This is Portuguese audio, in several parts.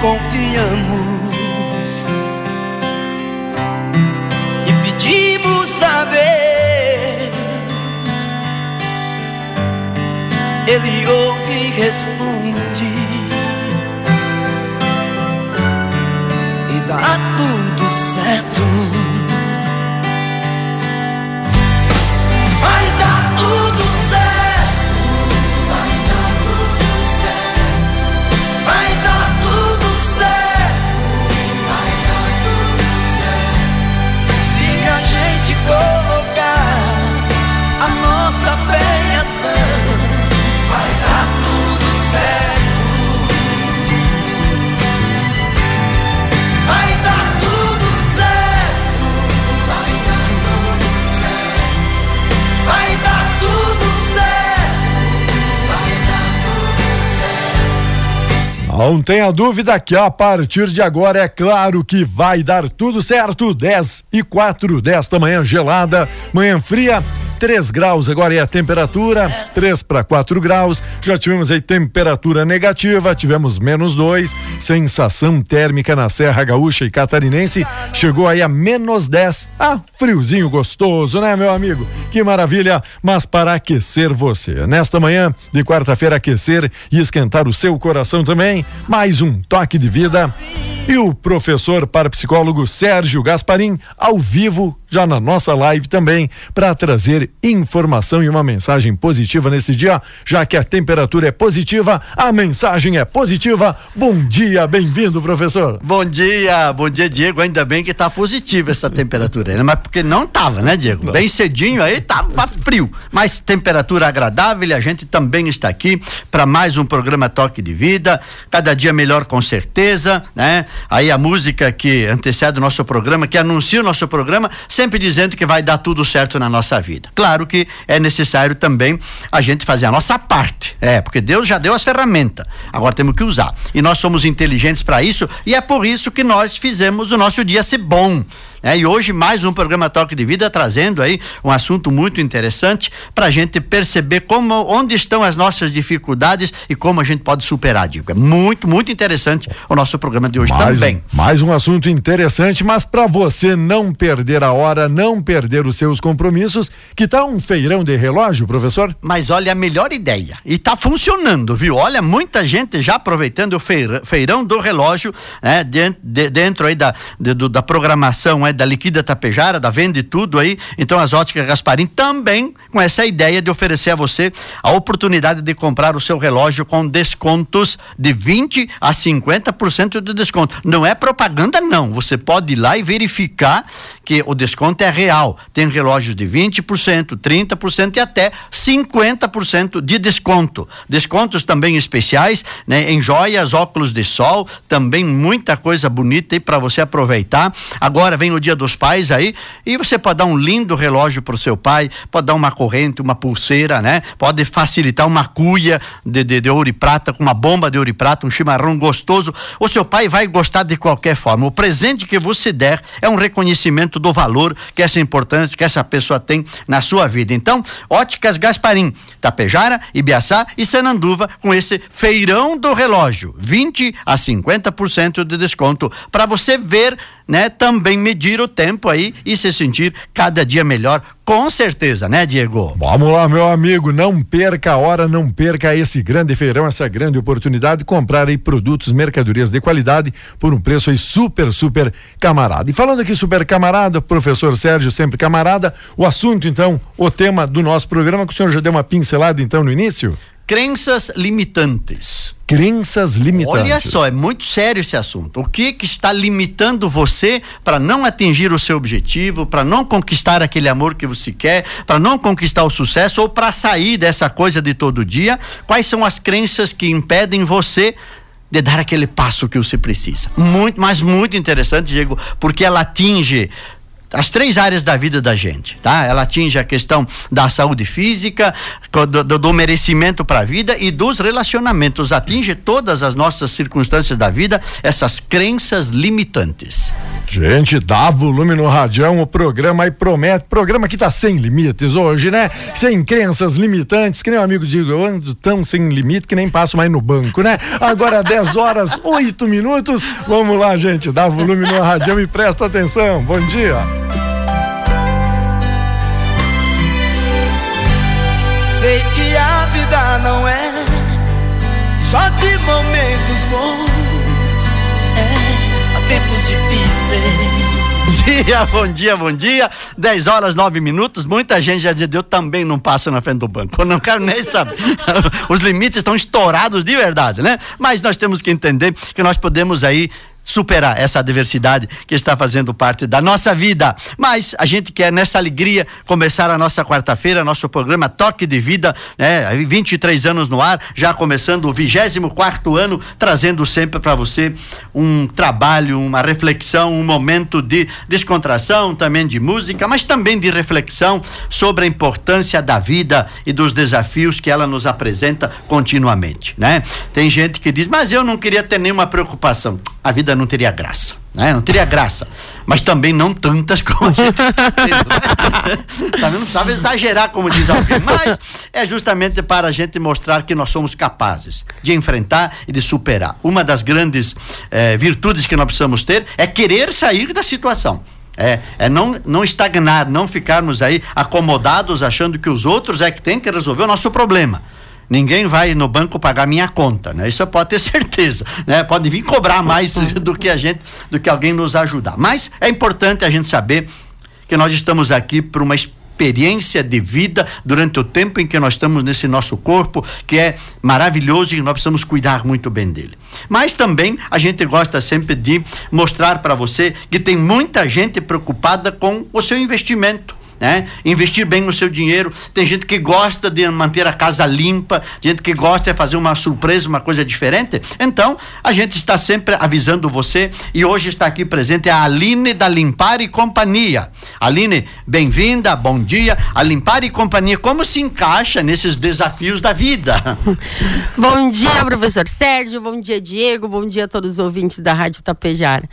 confiamos e pedimos a Deus. Ele ouve e responde e dá tudo certo. Não tenha dúvida que a partir de agora é claro que vai dar tudo certo. 10 e 4 desta manhã gelada, manhã fria. 3 graus agora é a temperatura, 3 para 4 graus. Já tivemos aí temperatura negativa, tivemos menos 2. Sensação térmica na Serra Gaúcha e Catarinense chegou aí a menos 10. Ah, friozinho gostoso, né, meu amigo? Que maravilha, mas para aquecer você. Nesta manhã de quarta-feira, aquecer e esquentar o seu coração também. Mais um toque de vida. E o professor parapsicólogo Sérgio Gasparim, ao vivo, já na nossa live também, para trazer informação e uma mensagem positiva neste dia, já que a temperatura é positiva, a mensagem é positiva. Bom dia, bem-vindo, professor. Bom dia, bom dia, Diego. Ainda bem que está positiva essa temperatura, né? mas porque não tava, né, Diego? Não. Bem cedinho aí tava frio, mas temperatura agradável e a gente também está aqui para mais um programa Toque de Vida, cada dia melhor com certeza, né? aí a música que antecede o nosso programa, que anuncia o nosso programa, sempre dizendo que vai dar tudo certo na nossa vida. Claro que é necessário também a gente fazer a nossa parte. É, porque Deus já deu as ferramentas. Agora temos que usar. E nós somos inteligentes para isso e é por isso que nós fizemos o nosso dia ser bom. É, e hoje mais um programa Toque de Vida trazendo aí um assunto muito interessante para a gente perceber como onde estão as nossas dificuldades e como a gente pode superar. Digo, é muito muito interessante o nosso programa de hoje mais também. Um, mais um assunto interessante, mas para você não perder a hora, não perder os seus compromissos, que tá um feirão de relógio, professor? Mas olha a melhor ideia e tá funcionando, viu? Olha muita gente já aproveitando o feirão do relógio, né? Dentro, de, dentro aí da, de, da programação é da Liquida Tapejara, da Vende Tudo aí. Então as óticas Gasparim também com essa ideia de oferecer a você a oportunidade de comprar o seu relógio com descontos de 20 a 50% de desconto. Não é propaganda não, você pode ir lá e verificar que o desconto é real. Tem relógios de 20%, 30% e até 50% de desconto. Descontos também especiais, né, em joias, óculos de sol, também muita coisa bonita aí para você aproveitar. Agora vem o Dia dos Pais aí e você pode dar um lindo relógio para o seu pai, pode dar uma corrente, uma pulseira, né? Pode facilitar uma cuia de, de, de ouro e prata com uma bomba de ouro e prata, um chimarrão gostoso. O seu pai vai gostar de qualquer forma. O presente que você der é um reconhecimento do valor que essa importância que essa pessoa tem na sua vida. Então, Óticas Gasparim, Tapejara, Ibiaçá e Sananduva com esse feirão do relógio, 20 a 50% de desconto para você ver né, também medir o tempo aí e se sentir cada dia melhor, com certeza, né, Diego? Vamos lá, meu amigo, não perca a hora, não perca esse grande feirão, essa grande oportunidade de comprar aí produtos, mercadorias de qualidade por um preço aí super, super camarada. E falando aqui super camarada, professor Sérgio, sempre camarada, o assunto então, o tema do nosso programa, que o senhor já deu uma pincelada então no início? Crenças limitantes. Crenças limitantes. Olha só, é muito sério esse assunto. O que que está limitando você para não atingir o seu objetivo, para não conquistar aquele amor que você quer, para não conquistar o sucesso ou para sair dessa coisa de todo dia? Quais são as crenças que impedem você de dar aquele passo que você precisa? Muito, mas muito interessante, Diego, porque ela atinge as três áreas da vida da gente, tá? Ela atinge a questão da saúde física, do, do, do merecimento para a vida e dos relacionamentos. Atinge todas as nossas circunstâncias da vida, essas crenças limitantes. Gente, dá volume no radião, o programa aí promete, programa que tá sem limites hoje, né? Sem crenças limitantes, que nem o amigo digo, eu ando tão sem limite que nem passo mais no banco, né? Agora 10 horas, 8 minutos, vamos lá, gente, dá volume no radião e presta atenção, bom dia. Sei que a vida não é só de momentos bons, é, há tempos difíceis. Dia, bom dia, bom dia. 10 horas, 9 minutos. Muita gente já dizia, eu também não passo na frente do banco. Eu não quero nem saber. Os limites estão estourados de verdade, né? Mas nós temos que entender que nós podemos aí superar essa adversidade que está fazendo parte da nossa vida. Mas a gente quer nessa alegria começar a nossa quarta-feira, nosso programa Toque de Vida, né? 23 anos no ar, já começando o 24 ano, trazendo sempre para você um trabalho, uma reflexão, um momento de descontração, também de música, mas também de reflexão sobre a importância da vida e dos desafios que ela nos apresenta continuamente, né? Tem gente que diz: "Mas eu não queria ter nenhuma preocupação". A vida não teria graça, né? Não teria graça. Mas também não tantas como a gente está tendo. Também não precisava exagerar, como diz alguém. Mas é justamente para a gente mostrar que nós somos capazes de enfrentar e de superar. Uma das grandes eh, virtudes que nós precisamos ter é querer sair da situação. É, é não, não estagnar, não ficarmos aí acomodados achando que os outros é que tem que resolver o nosso problema. Ninguém vai no banco pagar minha conta, né? Isso pode ter certeza, né? Pode vir cobrar mais do que a gente, do que alguém nos ajudar. Mas é importante a gente saber que nós estamos aqui por uma experiência de vida durante o tempo em que nós estamos nesse nosso corpo, que é maravilhoso e nós precisamos cuidar muito bem dele. Mas também a gente gosta sempre de mostrar para você que tem muita gente preocupada com o seu investimento né? Investir bem no seu dinheiro. Tem gente que gosta de manter a casa limpa, gente que gosta de fazer uma surpresa, uma coisa diferente. Então, a gente está sempre avisando você e hoje está aqui presente a Aline da Limpar e Companhia. Aline, bem-vinda, bom dia. A Limpar e Companhia, como se encaixa nesses desafios da vida? bom dia, professor Sérgio, bom dia, Diego, bom dia a todos os ouvintes da Rádio Tapejara.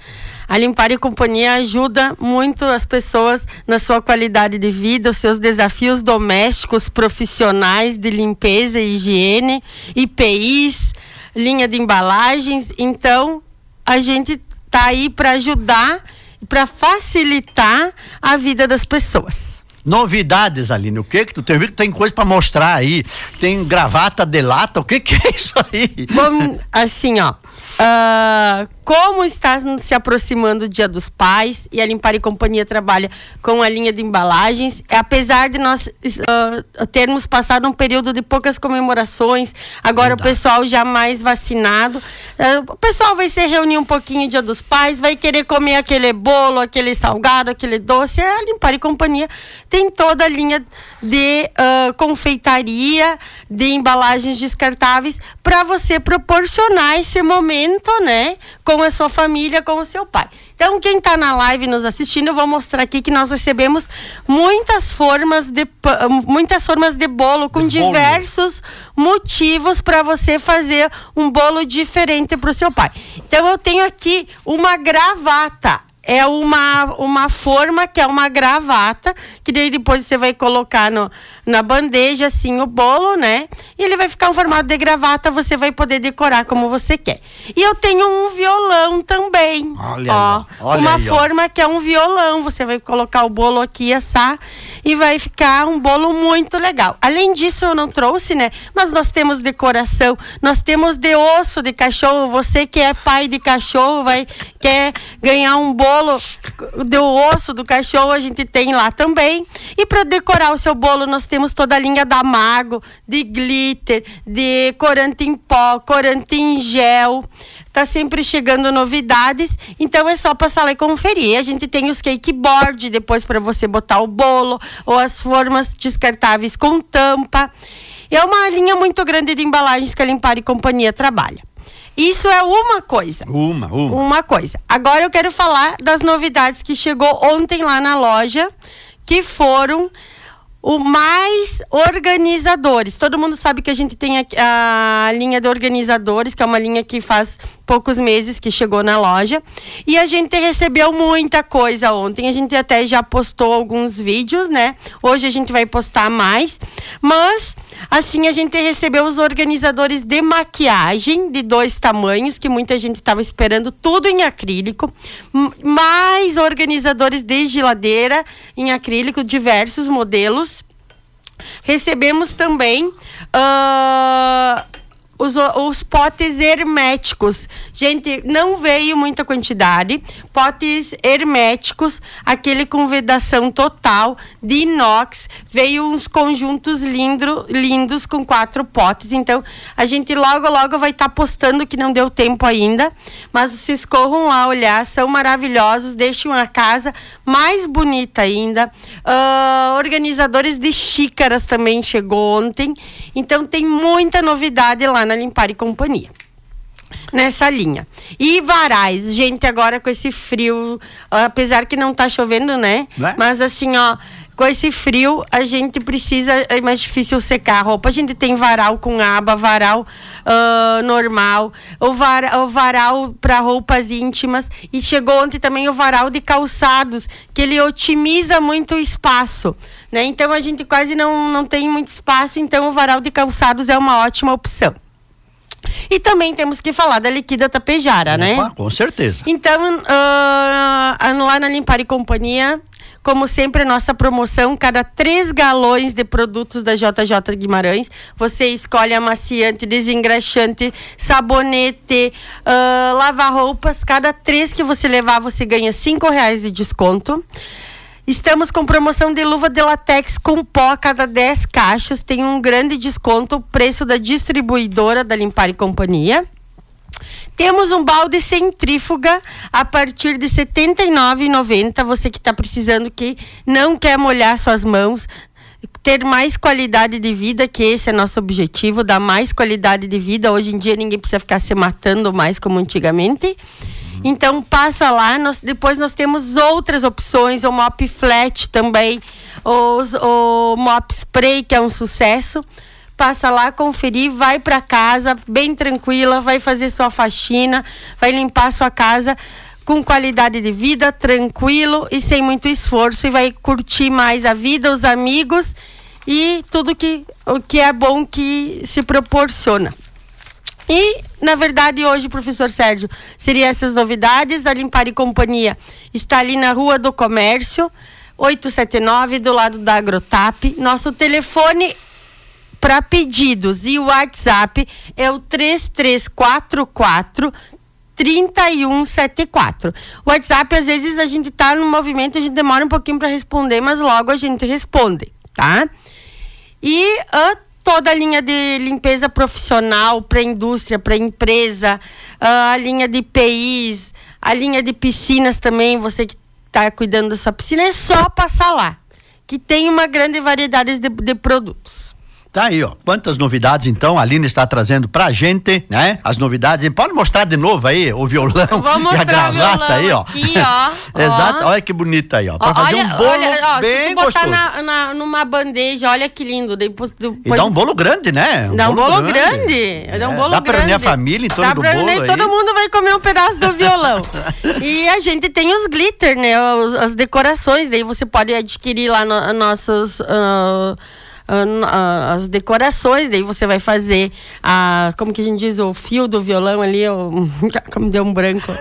A Limpar e Companhia ajuda muito as pessoas na sua qualidade de vida, os seus desafios domésticos, profissionais de limpeza e higiene, IPIs, linha de embalagens. Então, a gente tá aí para ajudar, para facilitar a vida das pessoas. Novidades, Aline, o que que tu tem visto? Tem coisa para mostrar aí? Tem gravata de lata, o que que é isso aí? Bom, assim, ó, Uh, como está se aproximando o Dia dos Pais e a Limpar e Companhia trabalha com a linha de embalagens, apesar de nós uh, termos passado um período de poucas comemorações, agora o pessoal já mais vacinado, uh, o pessoal vai se reunir um pouquinho Dia dos Pais, vai querer comer aquele bolo, aquele salgado, aquele doce, a Limpar e Companhia tem toda a linha de confeitaria, de embalagens descartáveis para você proporcionar esse momento, né, com a sua família, com o seu pai. Então, quem está na live nos assistindo, eu vou mostrar aqui que nós recebemos muitas formas de muitas formas de bolo com de diversos bolo. motivos para você fazer um bolo diferente para o seu pai. Então, eu tenho aqui uma gravata é uma, uma forma que é uma gravata, que daí depois você vai colocar no, na bandeja, assim, o bolo, né? E ele vai ficar um formato de gravata, você vai poder decorar como você quer. E eu tenho um violão também. Olha, ó, olha uma aí, forma ó. que é um violão. Você vai colocar o bolo aqui, assar, e vai ficar um bolo muito legal. Além disso, eu não trouxe, né? Mas nós temos decoração, nós temos de osso de cachorro. Você que é pai de cachorro, vai quer ganhar um bolo do osso do cachorro, a gente tem lá também. E para decorar o seu bolo, nós temos toda a linha da Mago, de glitter, de corante em pó, corante em gel. Tá sempre chegando novidades, então é só passar lá e conferir. A gente tem os cake board depois para você botar o bolo ou as formas descartáveis com tampa. É uma linha muito grande de embalagens que a Limpar e Companhia trabalha. Isso é uma coisa. Uma, uma. Uma coisa. Agora eu quero falar das novidades que chegou ontem lá na loja, que foram o mais organizadores. Todo mundo sabe que a gente tem a, a, linha de organizadores, que é uma linha que faz poucos meses que chegou na loja. E a gente recebeu muita coisa ontem. A gente até já postou alguns vídeos, né? Hoje a gente vai postar mais. Mas Assim, a gente recebeu os organizadores de maquiagem de dois tamanhos, que muita gente estava esperando, tudo em acrílico. Mais organizadores de geladeira em acrílico, diversos modelos. Recebemos também. Uh, os, os potes herméticos. Gente, não veio muita quantidade. Potes herméticos, aquele com vedação total de inox. Veio uns conjuntos lindo, lindos com quatro potes. Então, a gente logo, logo vai estar tá postando que não deu tempo ainda. Mas vocês corram lá olhar, são maravilhosos. Deixam a casa mais bonita ainda. Uh, organizadores de xícaras também chegou ontem. Então, tem muita novidade lá na Limpar e Companhia nessa linha. E varais, gente, agora com esse frio, apesar que não tá chovendo, né? né? Mas assim, ó, com esse frio, a gente precisa. É mais difícil secar a roupa. A gente tem varal com aba, varal uh, normal, o, var, o varal para roupas íntimas. E chegou ontem também o varal de calçados, que ele otimiza muito o espaço. Né? Então a gente quase não, não tem muito espaço, então o varal de calçados é uma ótima opção. E também temos que falar da liquida tapejara, né? Opa, né? Com certeza. Então, uh, lá na Limpar e Companhia, como sempre, nossa promoção, cada três galões de produtos da JJ Guimarães, você escolhe amaciante, desengraxante, sabonete, uh, lava-roupas. Cada três que você levar, você ganha cinco reais de desconto. Estamos com promoção de luva de latex com pó a cada 10 caixas. Tem um grande desconto, preço da distribuidora da Limpar e Companhia. Temos um balde centrífuga a partir de R$ 79,90. Você que está precisando, que não quer molhar suas mãos, ter mais qualidade de vida, que esse é nosso objetivo, dar mais qualidade de vida. Hoje em dia ninguém precisa ficar se matando mais como antigamente. Então passa lá, nós, depois nós temos outras opções, o mop flat também, os, o mop spray, que é um sucesso. Passa lá, conferir, vai para casa, bem tranquila, vai fazer sua faxina, vai limpar sua casa com qualidade de vida, tranquilo e sem muito esforço e vai curtir mais a vida, os amigos e tudo que o que é bom que se proporciona. E, na verdade, hoje, professor Sérgio, seriam essas novidades. A Limpar e Companhia está ali na Rua do Comércio, 879, do lado da Agrotap. Nosso telefone para pedidos e o WhatsApp é o 3344 3174. O WhatsApp, às vezes, a gente está no movimento, a gente demora um pouquinho para responder, mas logo a gente responde, tá? E uh, toda a linha de limpeza profissional para indústria, para empresa, uh, a linha de IPIs, a linha de piscinas também, você que está cuidando da sua piscina, é só passar lá, que tem uma grande variedade de, de produtos. Tá aí, ó. Quantas novidades então a Aline está trazendo pra gente, né? As novidades. Pode mostrar de novo aí o violão e a gravata aí, ó. Aqui, ó. Exato. Olha que bonita aí, ó. Pra ó, fazer olha, um bolo olha, ó, bem botar gostoso. Na, na, numa bandeja, olha que lindo. Depois, depois... E dá um bolo grande, né? Um dá um bolo, grande. grande. É, dá um bolo dá pra unir a família em torno dá do bolo aí. Todo mundo vai comer um pedaço do violão. e a gente tem os glitter, né? As, as decorações. Daí você pode adquirir lá no, nossos... Uh, as decorações, daí você vai fazer a, como que a gente diz, o fio do violão ali, o, como deu um branco.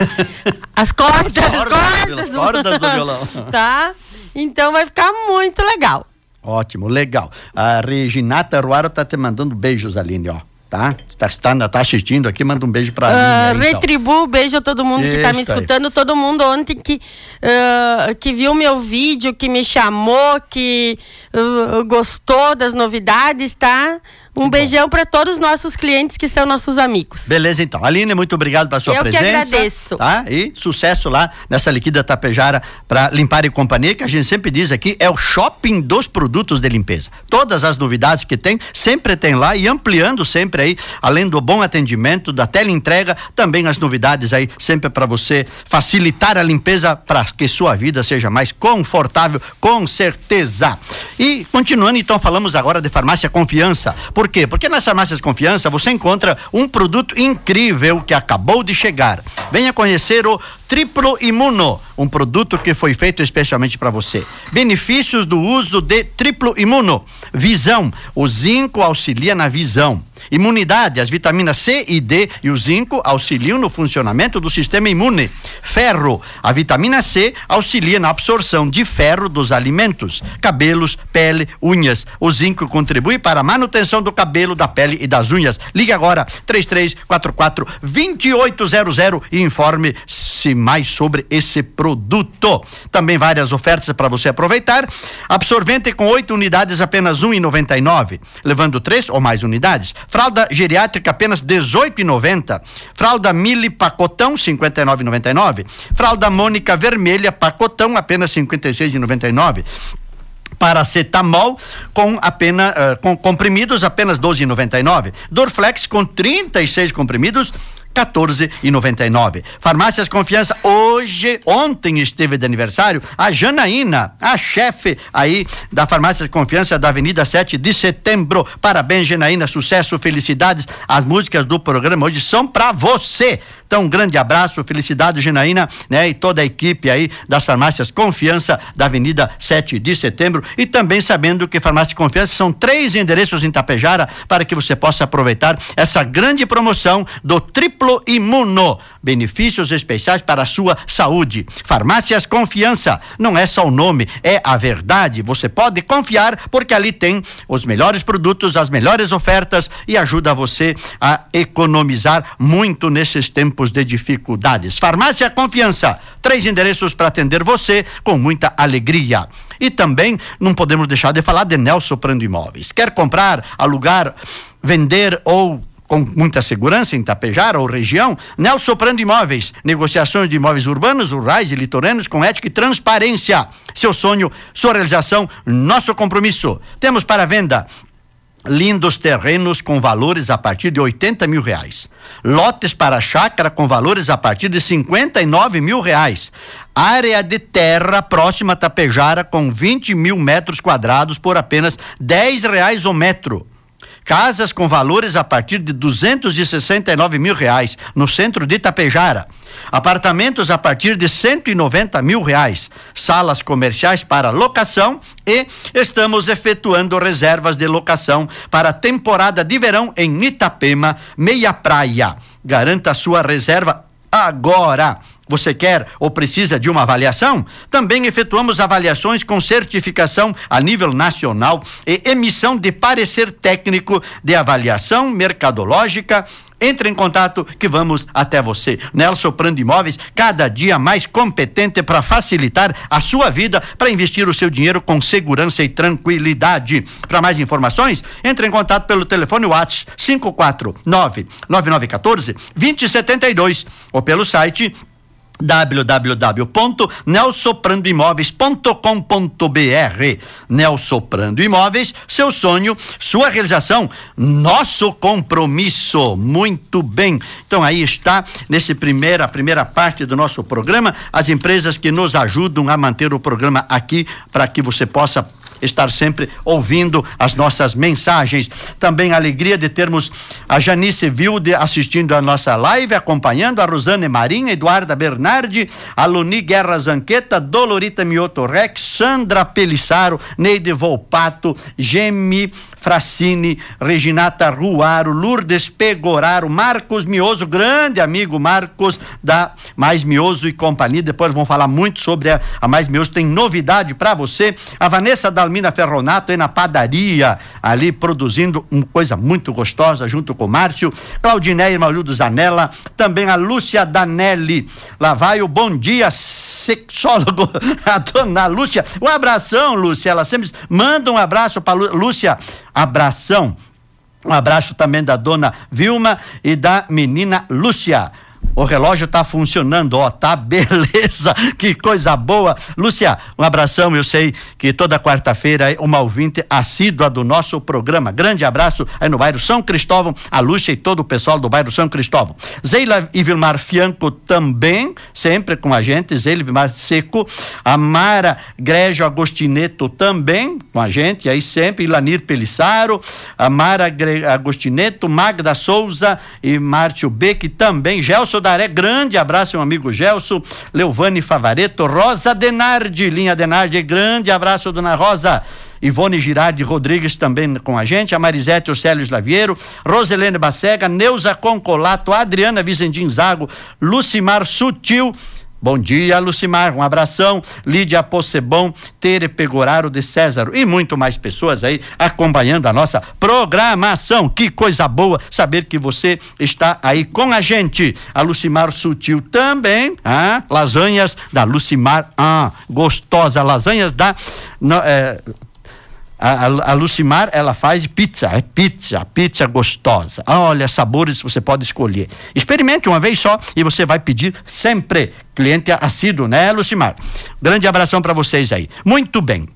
As cordas, as cordas, as cordas do violão. Tá? Então vai ficar muito legal. Ótimo, legal. A Reginata Ruaro tá te mandando beijos, Aline, ó tá? Tá, tá, tá assistindo aqui, manda um beijo pra uh, mim. Aí, retribuo, então. beijo a todo mundo Isso que tá me escutando, aí. todo mundo ontem que, uh, que viu meu vídeo, que me chamou, que uh, gostou das novidades, tá? Um beijão para todos os nossos clientes que são nossos amigos. Beleza, então. Aline, muito obrigado pela sua Eu presença. que agradeço. Tá? E sucesso lá nessa liquida tapejara para limpar e companhia, que a gente sempre diz aqui, é o shopping dos produtos de limpeza. Todas as novidades que tem, sempre tem lá e ampliando sempre aí, além do bom atendimento, da teleentrega, também as novidades aí, sempre para você facilitar a limpeza para que sua vida seja mais confortável, com certeza. E continuando, então, falamos agora de farmácia confiança. Por quê? Porque nas farmácias confiança você encontra um produto incrível que acabou de chegar. Venha conhecer o Triplo Imuno, um produto que foi feito especialmente para você. Benefícios do uso de Triplo Imuno: visão. O zinco auxilia na visão. Imunidade, as vitaminas C e D e o zinco auxiliam no funcionamento do sistema imune. Ferro, a vitamina C auxilia na absorção de ferro dos alimentos. Cabelos, pele, unhas. O zinco contribui para a manutenção do cabelo, da pele e das unhas. Ligue agora 3344 2800 e informe-se mais sobre esse produto. Também várias ofertas para você aproveitar. Absorvente com oito unidades apenas R$ 1,99, levando três ou mais unidades. Fralda geriátrica apenas R$ 18,90. Fralda Mili pacotão R$ 59,99. Fralda Mônica vermelha pacotão apenas R$ 56,99 paracetamol com apenas uh, com comprimidos apenas 12,99. Dorflex com 36 comprimidos 14,99. Farmácias Confiança, hoje, ontem esteve de aniversário a Janaína, a chefe aí da Farmácias Confiança da Avenida 7 de Setembro. Parabéns, Janaína, sucesso, felicidades. As músicas do programa hoje são para você. Então, um grande abraço, felicidade, Janaína, né? E toda a equipe aí das farmácias Confiança da Avenida 7 de Setembro. E também sabendo que Farmácia Confiança são três endereços em Tapejara para que você possa aproveitar essa grande promoção do Triplo Imuno. Benefícios especiais para a sua saúde. Farmácias Confiança. Não é só o nome, é a verdade. Você pode confiar porque ali tem os melhores produtos, as melhores ofertas e ajuda você a economizar muito nesses tempos de dificuldades. Farmácia Confiança, três endereços para atender você com muita alegria. E também não podemos deixar de falar de Nelson Prando Imóveis. Quer comprar, alugar, vender ou com muita segurança em Tapejar ou região, Nelson Prando Imóveis, negociações de imóveis urbanos, rurais e litorâneos com ética e transparência. Seu sonho, sua realização, nosso compromisso. Temos para venda lindos terrenos com valores a partir de 80 mil reais. Lotes para chácara com valores a partir de 59 mil reais. Área de terra próxima a Tapejara com 20 mil metros quadrados por apenas 10 reais o metro. Casas com valores a partir de 269 mil reais no centro de Itapejara. Apartamentos a partir de 190 mil reais. Salas comerciais para locação e estamos efetuando reservas de locação para a temporada de verão em Itapema, Meia Praia. Garanta sua reserva agora. Você quer ou precisa de uma avaliação? Também efetuamos avaliações com certificação a nível nacional e emissão de parecer técnico de avaliação mercadológica. Entre em contato que vamos até você. Nelson Prando Imóveis, cada dia mais competente para facilitar a sua vida, para investir o seu dinheiro com segurança e tranquilidade. Para mais informações, entre em contato pelo telefone WhatsApp 549 9914 2072 ou pelo site www.nelsoprandoimóveis.com.br Nelsoprando Imóveis, seu sonho, sua realização, nosso compromisso. Muito bem. Então aí está nesse primeira primeira parte do nosso programa as empresas que nos ajudam a manter o programa aqui para que você possa estar sempre ouvindo as nossas mensagens. Também a alegria de termos a Janice Vilde assistindo a nossa live, acompanhando a Rosane Marinha, Eduarda Bernardi, a Luni Guerra Zanqueta, Dolorita Mioto Rex, Sandra Pelissaro, Neide Volpato, Gemi Fracini, Reginata Ruaro, Lourdes Pegoraro, Marcos Mioso, grande amigo Marcos da Mais Mioso e Companhia. Depois vamos falar muito sobre a, a Mais Mioso, tem novidade para você. A Vanessa Dalmina Ferronato aí na padaria, ali produzindo uma coisa muito gostosa junto com o Márcio. Claudineia Maludo Zanella, também a Lúcia Danelli. Lá vai o bom dia sexólogo, a dona Lúcia. Um abração, Lúcia. Ela sempre manda um abraço para Lúcia. Abração Um abraço também da dona Vilma e da menina Lúcia. O relógio tá funcionando, ó, tá beleza, que coisa boa. Lúcia, um abração, eu sei que toda quarta-feira é uma ouvinte assídua do nosso programa. Grande abraço aí no bairro São Cristóvão, a Lúcia e todo o pessoal do bairro São Cristóvão. Zeila e Vilmar Fianco também, sempre com a gente, Zeila e Vilmar Seco, a Mara Grégio Agostineto também com a gente, aí sempre, Ilanir Pelissaro, a Mara Agostineto, Magda Souza e Márcio Beck também, Gelson Daré, grande abraço, meu amigo Gelson, Leovane Favareto, Rosa Denardi, linha Denardi, grande abraço, dona Rosa. Ivone Girardi Rodrigues também com a gente, a Marisete Océlio Slaviero, Roselene Bacega, Neuza Concolato, Adriana Vicendim Zago, Lucimar Sutil, Bom dia, Lucimar. Um abração. Lídia Possebon, Tere Pegoraro de César e muito mais pessoas aí acompanhando a nossa programação. Que coisa boa saber que você está aí com a gente. A Lucimar Sutil também. Ah, lasanhas da Lucimar. Ah, gostosa. Lasanhas da. No, é, a, a, Lucimar, ela faz pizza, é pizza, pizza gostosa. Olha, sabores você pode escolher. Experimente uma vez só e você vai pedir sempre. Cliente assíduo, né, Lucimar? Grande abração para vocês aí. Muito bem.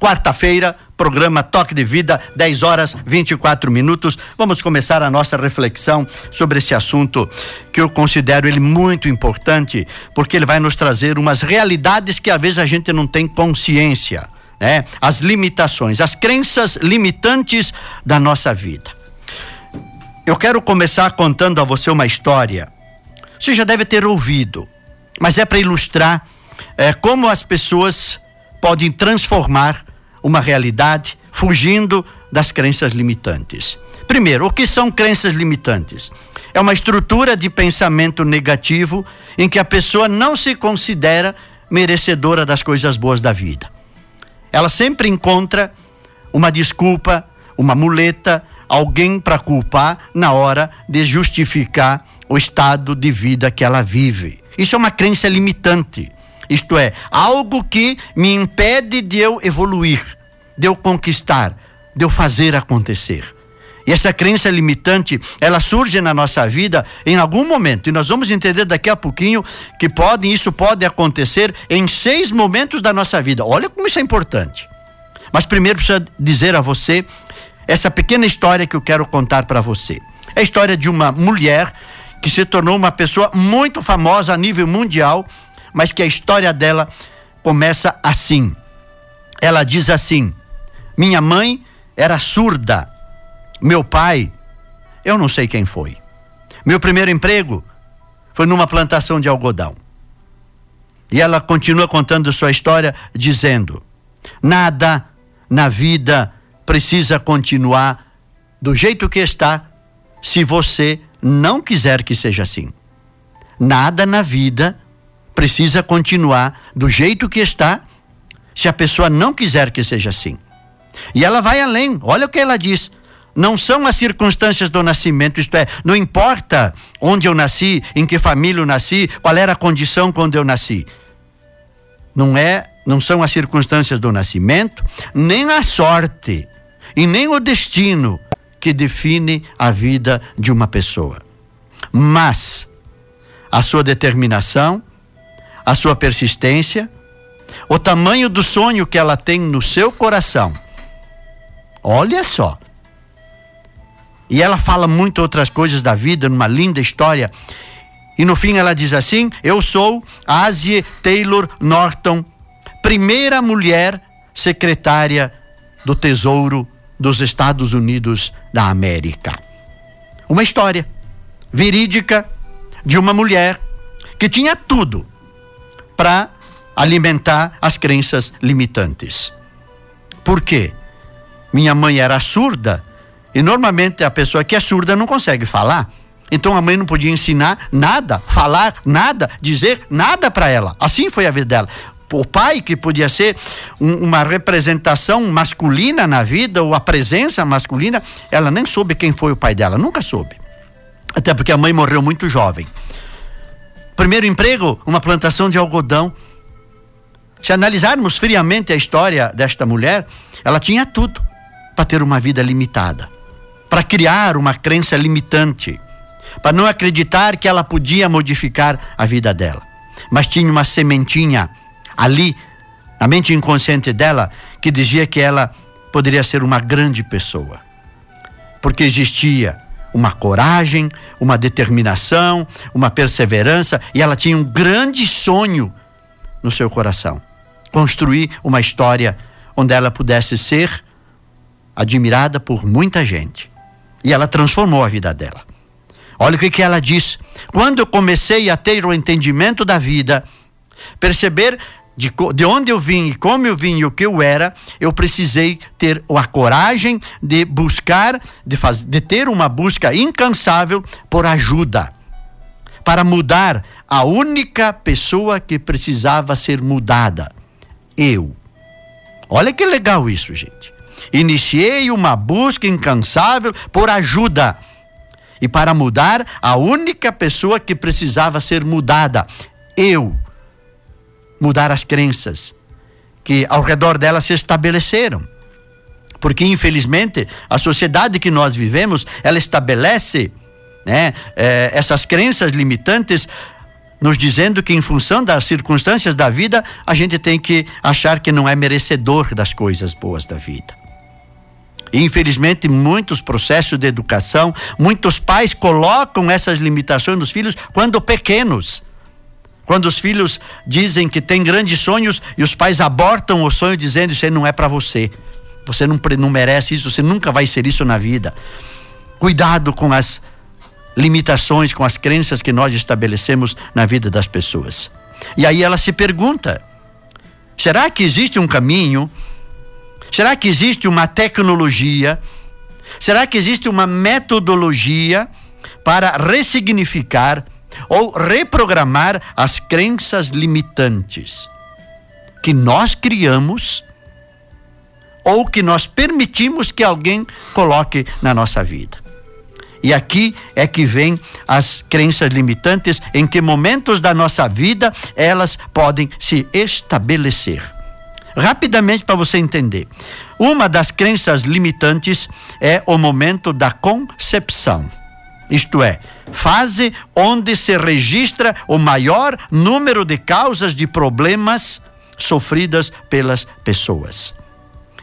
Quarta-feira, programa Toque de Vida, 10 horas 24 minutos. Vamos começar a nossa reflexão sobre esse assunto que eu considero ele muito importante, porque ele vai nos trazer umas realidades que às vezes a gente não tem consciência né? As limitações, as crenças limitantes da nossa vida. Eu quero começar contando a você uma história. Você já deve ter ouvido, mas é para ilustrar é, como as pessoas podem transformar uma realidade fugindo das crenças limitantes. Primeiro, o que são crenças limitantes? É uma estrutura de pensamento negativo em que a pessoa não se considera merecedora das coisas boas da vida ela sempre encontra uma desculpa, uma muleta, alguém para culpar na hora de justificar o estado de vida que ela vive. Isso é uma crença limitante. Isto é, algo que me impede de eu evoluir, de eu conquistar, de eu fazer acontecer. E essa crença limitante, ela surge na nossa vida em algum momento. E nós vamos entender daqui a pouquinho que pode, isso pode acontecer em seis momentos da nossa vida. Olha como isso é importante. Mas primeiro precisa dizer a você essa pequena história que eu quero contar para você. É a história de uma mulher que se tornou uma pessoa muito famosa a nível mundial, mas que a história dela começa assim. Ela diz assim: Minha mãe era surda meu pai, eu não sei quem foi. Meu primeiro emprego foi numa plantação de algodão. E ela continua contando sua história, dizendo: nada na vida precisa continuar do jeito que está, se você não quiser que seja assim. Nada na vida precisa continuar do jeito que está, se a pessoa não quiser que seja assim. E ela vai além, olha o que ela diz não são as circunstâncias do nascimento, isto é, não importa onde eu nasci, em que família eu nasci, qual era a condição quando eu nasci. Não é, não são as circunstâncias do nascimento, nem a sorte e nem o destino que define a vida de uma pessoa. Mas a sua determinação, a sua persistência, o tamanho do sonho que ela tem no seu coração. Olha só, e ela fala muito outras coisas da vida, numa linda história. E no fim ela diz assim: Eu sou Asie Taylor Norton, primeira mulher secretária do Tesouro dos Estados Unidos da América. Uma história verídica de uma mulher que tinha tudo para alimentar as crenças limitantes. Por quê? Minha mãe era surda e normalmente a pessoa que é surda não consegue falar. Então a mãe não podia ensinar nada, falar nada, dizer nada para ela. Assim foi a vida dela. O pai, que podia ser um, uma representação masculina na vida, ou a presença masculina, ela nem soube quem foi o pai dela, nunca soube. Até porque a mãe morreu muito jovem. Primeiro emprego, uma plantação de algodão. Se analisarmos friamente a história desta mulher, ela tinha tudo para ter uma vida limitada para criar uma crença limitante, para não acreditar que ela podia modificar a vida dela. Mas tinha uma sementinha ali, na mente inconsciente dela, que dizia que ela poderia ser uma grande pessoa. Porque existia uma coragem, uma determinação, uma perseverança e ela tinha um grande sonho no seu coração construir uma história onde ela pudesse ser admirada por muita gente. E ela transformou a vida dela. Olha o que, que ela diz. Quando eu comecei a ter o entendimento da vida, perceber de, de onde eu vim e como eu vim e o que eu era, eu precisei ter a coragem de buscar, de, faz, de ter uma busca incansável por ajuda, para mudar a única pessoa que precisava ser mudada, eu. Olha que legal isso, gente. Iniciei uma busca incansável por ajuda e para mudar a única pessoa que precisava ser mudada, eu mudar as crenças que ao redor dela se estabeleceram. Porque, infelizmente, a sociedade que nós vivemos, ela estabelece né, eh, essas crenças limitantes, nos dizendo que, em função das circunstâncias da vida, a gente tem que achar que não é merecedor das coisas boas da vida. Infelizmente, muitos processos de educação, muitos pais colocam essas limitações nos filhos quando pequenos quando os filhos dizem que têm grandes sonhos e os pais abortam o sonho dizendo isso aí não é para você. Você não, não merece isso, você nunca vai ser isso na vida. Cuidado com as limitações, com as crenças que nós estabelecemos na vida das pessoas. E aí ela se pergunta: será que existe um caminho? Será que existe uma tecnologia? Será que existe uma metodologia para ressignificar ou reprogramar as crenças limitantes que nós criamos ou que nós permitimos que alguém coloque na nossa vida. E aqui é que vem as crenças limitantes, em que momentos da nossa vida elas podem se estabelecer. Rapidamente para você entender. Uma das crenças limitantes é o momento da concepção isto é, fase onde se registra o maior número de causas de problemas sofridas pelas pessoas.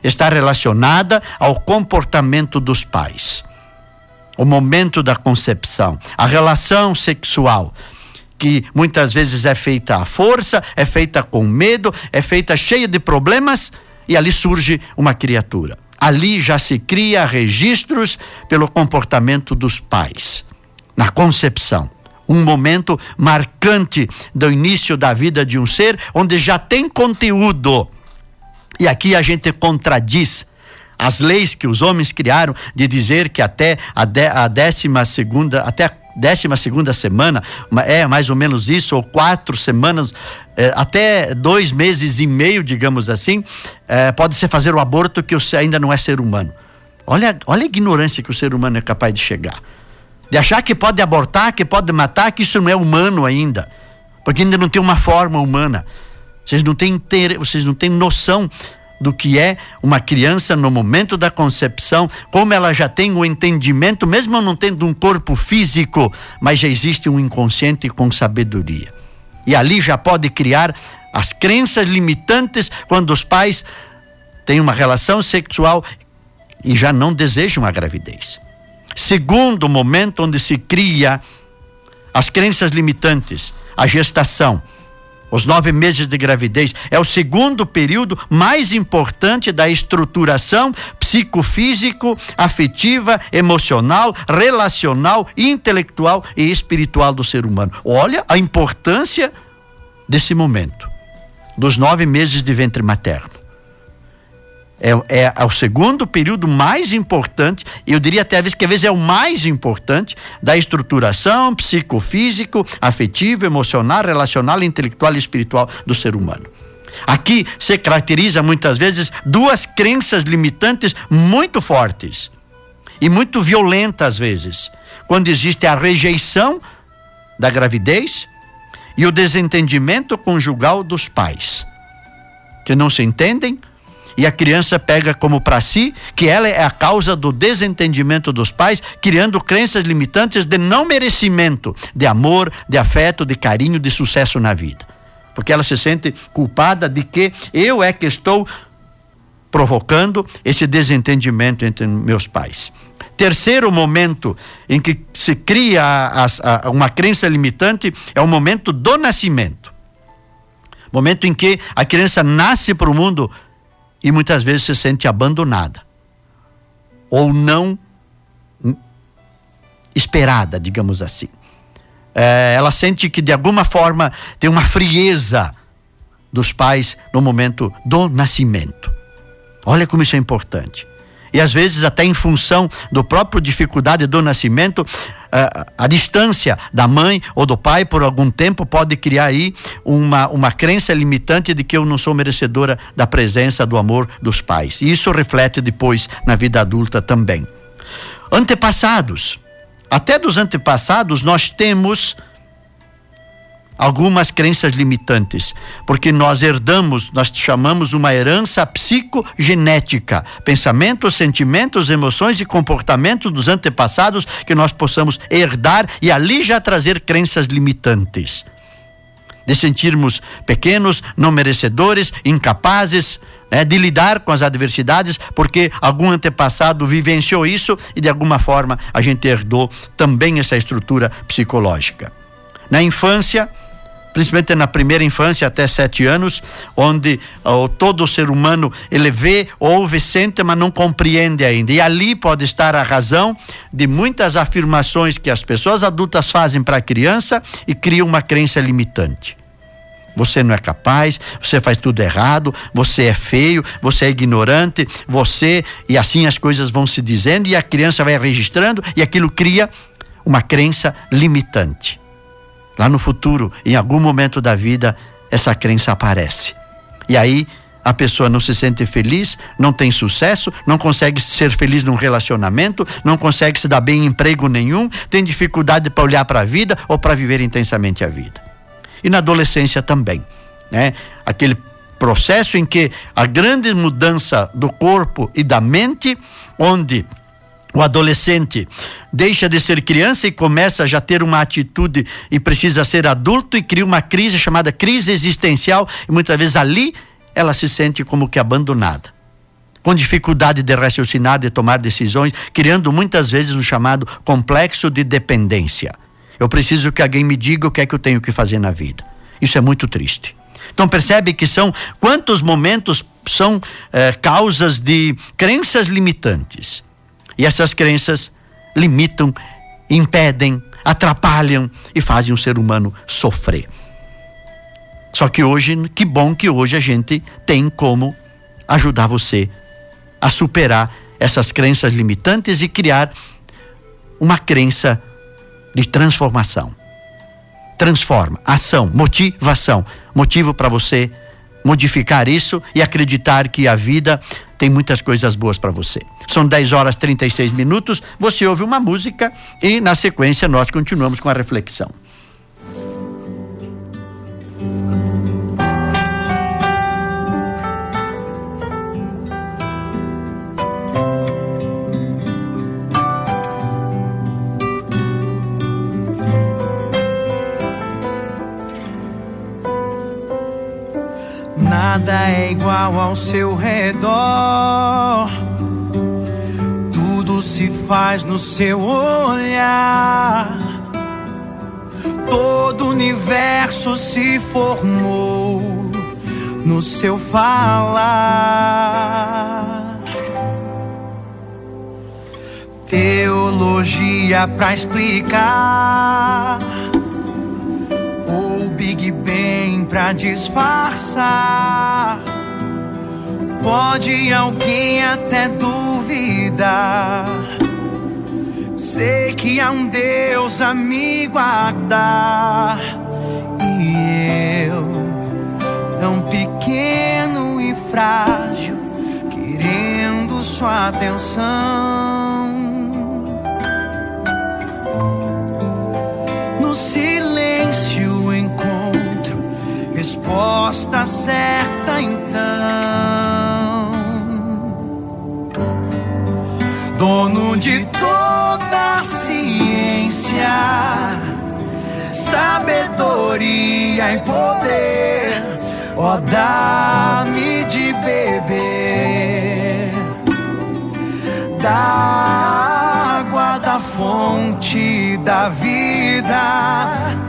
Está relacionada ao comportamento dos pais. O momento da concepção, a relação sexual, que muitas vezes é feita à força, é feita com medo, é feita cheia de problemas e ali surge uma criatura ali já se cria registros pelo comportamento dos pais, na concepção. Um momento marcante do início da vida de um ser, onde já tem conteúdo. E aqui a gente contradiz as leis que os homens criaram de dizer que até a, de, a décima segunda, até a décima segunda semana, é mais ou menos isso, ou quatro semanas, é, até dois meses e meio, digamos assim, é, pode se fazer o aborto que você ainda não é ser humano. Olha, olha a ignorância que o ser humano é capaz de chegar. De achar que pode abortar, que pode matar, que isso não é humano ainda. Porque ainda não tem uma forma humana. Vocês não têm, vocês não têm noção do que é uma criança no momento da concepção, como ela já tem o entendimento, mesmo não tendo um corpo físico, mas já existe um inconsciente com sabedoria. E ali já pode criar as crenças limitantes quando os pais têm uma relação sexual e já não desejam a gravidez. Segundo momento onde se cria as crenças limitantes, a gestação os nove meses de gravidez é o segundo período mais importante da estruturação psicofísico, afetiva, emocional, relacional, intelectual e espiritual do ser humano. Olha a importância desse momento, dos nove meses de ventre materno é, é, é, o segundo período mais importante, eu diria até vezes que às vezes é o mais importante da estruturação psicofísico, afetivo, emocional, relacional, intelectual e espiritual do ser humano. Aqui se caracteriza muitas vezes duas crenças limitantes muito fortes e muito violentas às vezes, quando existe a rejeição da gravidez e o desentendimento conjugal dos pais, que não se entendem e a criança pega como para si que ela é a causa do desentendimento dos pais, criando crenças limitantes de não merecimento, de amor, de afeto, de carinho, de sucesso na vida. Porque ela se sente culpada de que eu é que estou provocando esse desentendimento entre meus pais. Terceiro momento em que se cria a, a, uma crença limitante é o momento do nascimento. Momento em que a criança nasce para o mundo e muitas vezes se sente abandonada ou não esperada, digamos assim. É, ela sente que de alguma forma tem uma frieza dos pais no momento do nascimento. Olha como isso é importante e às vezes até em função do próprio dificuldade do nascimento, a, a, distância da mãe ou do pai por algum tempo pode criar aí uma, uma crença limitante de que eu não sou merecedora da presença, do amor dos pais. E isso reflete depois na vida adulta também. Antepassados. Até dos antepassados nós temos algumas crenças limitantes, porque nós herdamos, nós chamamos uma herança psicogenética, pensamentos, sentimentos, emoções e comportamentos dos antepassados que nós possamos herdar e ali já trazer crenças limitantes. De sentirmos pequenos, não merecedores, incapazes, né, de lidar com as adversidades, porque algum antepassado vivenciou isso e de alguma forma a gente herdou também essa estrutura psicológica. Na infância, principalmente na primeira infância até sete anos, onde oh, todo ser humano ele vê, ouve, sente, mas não compreende ainda. E ali pode estar a razão de muitas afirmações que as pessoas adultas fazem para a criança e criam uma crença limitante. Você não é capaz, você faz tudo errado, você é feio, você é ignorante, você. E assim as coisas vão se dizendo e a criança vai registrando e aquilo cria uma crença limitante. Lá no futuro, em algum momento da vida, essa crença aparece. E aí a pessoa não se sente feliz, não tem sucesso, não consegue ser feliz num relacionamento, não consegue se dar bem em emprego nenhum, tem dificuldade para olhar para a vida ou para viver intensamente a vida. E na adolescência também, né? Aquele processo em que a grande mudança do corpo e da mente, onde o adolescente deixa de ser criança e começa a já ter uma atitude e precisa ser adulto e cria uma crise chamada crise existencial e muitas vezes ali ela se sente como que abandonada com dificuldade de raciocinar, de tomar decisões, criando muitas vezes um chamado complexo de dependência. Eu preciso que alguém me diga o que é que eu tenho que fazer na vida. Isso é muito triste. Então percebe que são quantos momentos são eh, causas de crenças limitantes e essas crenças limitam, impedem, atrapalham e fazem o ser humano sofrer. Só que hoje, que bom que hoje a gente tem como ajudar você a superar essas crenças limitantes e criar uma crença de transformação. Transforma, ação, motivação, motivo para você modificar isso e acreditar que a vida tem muitas coisas boas para você. São 10 horas e 36 minutos, você ouve uma música e na sequência nós continuamos com a reflexão. Nada é igual ao seu redor. Tudo se faz no seu olhar. Todo universo se formou no seu falar. Teologia pra explicar pra disfarçar. Pode alguém até duvidar. Sei que há um Deus a me guardar. E eu, tão pequeno e frágil, querendo sua atenção. No silêncio resposta certa então. Dono de toda a ciência, sabedoria e poder, ó, oh, dá-me de beber da água da fonte da vida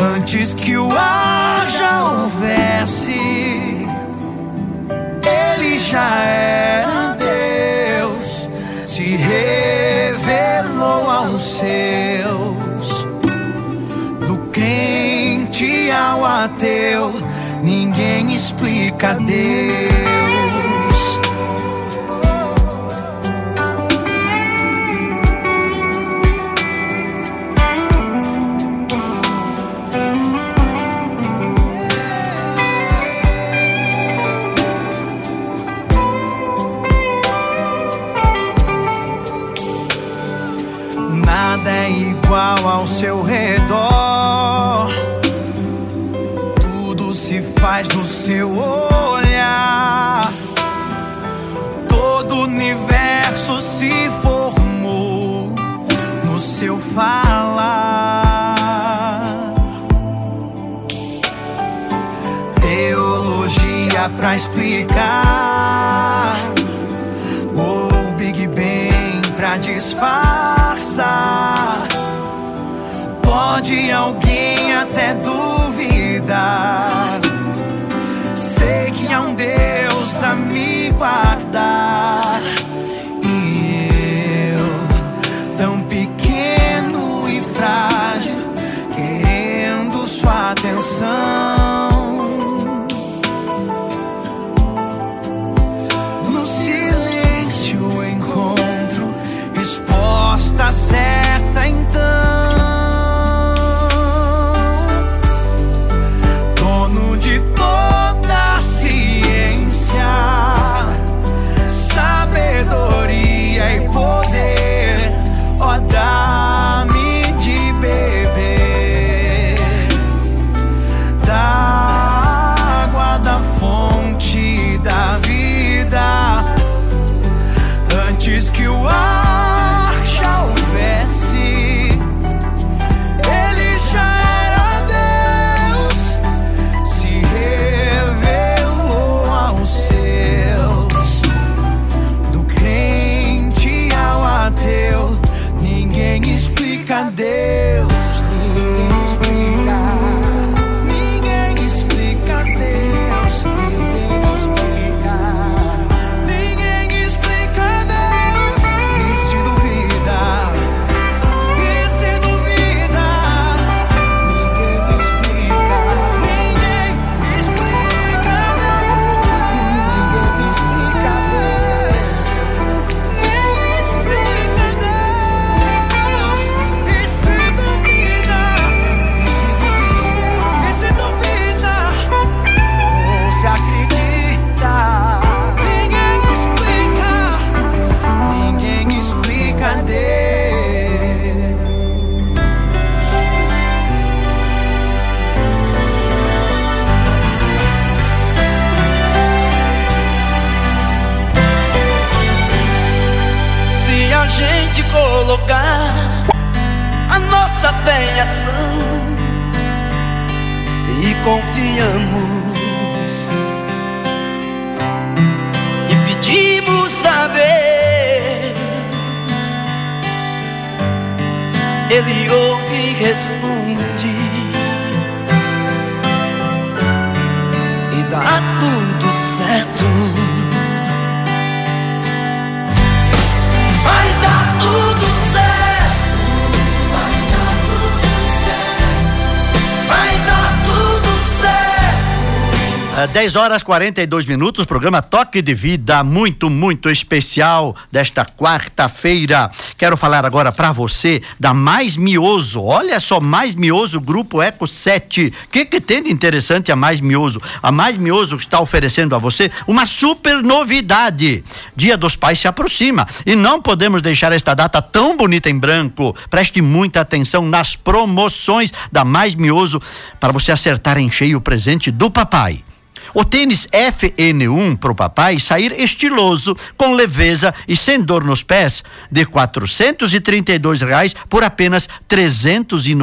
Antes que o ar já houvesse, ele já era Deus, se revelou aos seus, do crente ao ateu, ninguém explica Deus. Igual ao seu redor. Tudo se faz no seu olhar. Todo o universo se formou no seu falar. Teologia pra explicar. O Big Bang pra disfarçar Alguém até duvidar. Sei que há um Deus a me guardar. E eu, tão pequeno e frágil, querendo sua atenção. 6 horas 42 minutos, programa Toque de Vida, muito, muito especial desta quarta-feira. Quero falar agora para você da Mais Mioso. Olha só, Mais Mioso Grupo Eco 7. O que, que tem de interessante a Mais Mioso? A Mais Mioso está oferecendo a você uma super novidade. Dia dos Pais se aproxima e não podemos deixar esta data tão bonita em branco. Preste muita atenção nas promoções da Mais Mioso para você acertar em cheio o presente do papai. O tênis FN1 para o papai sair estiloso, com leveza e sem dor nos pés, de e reais por apenas e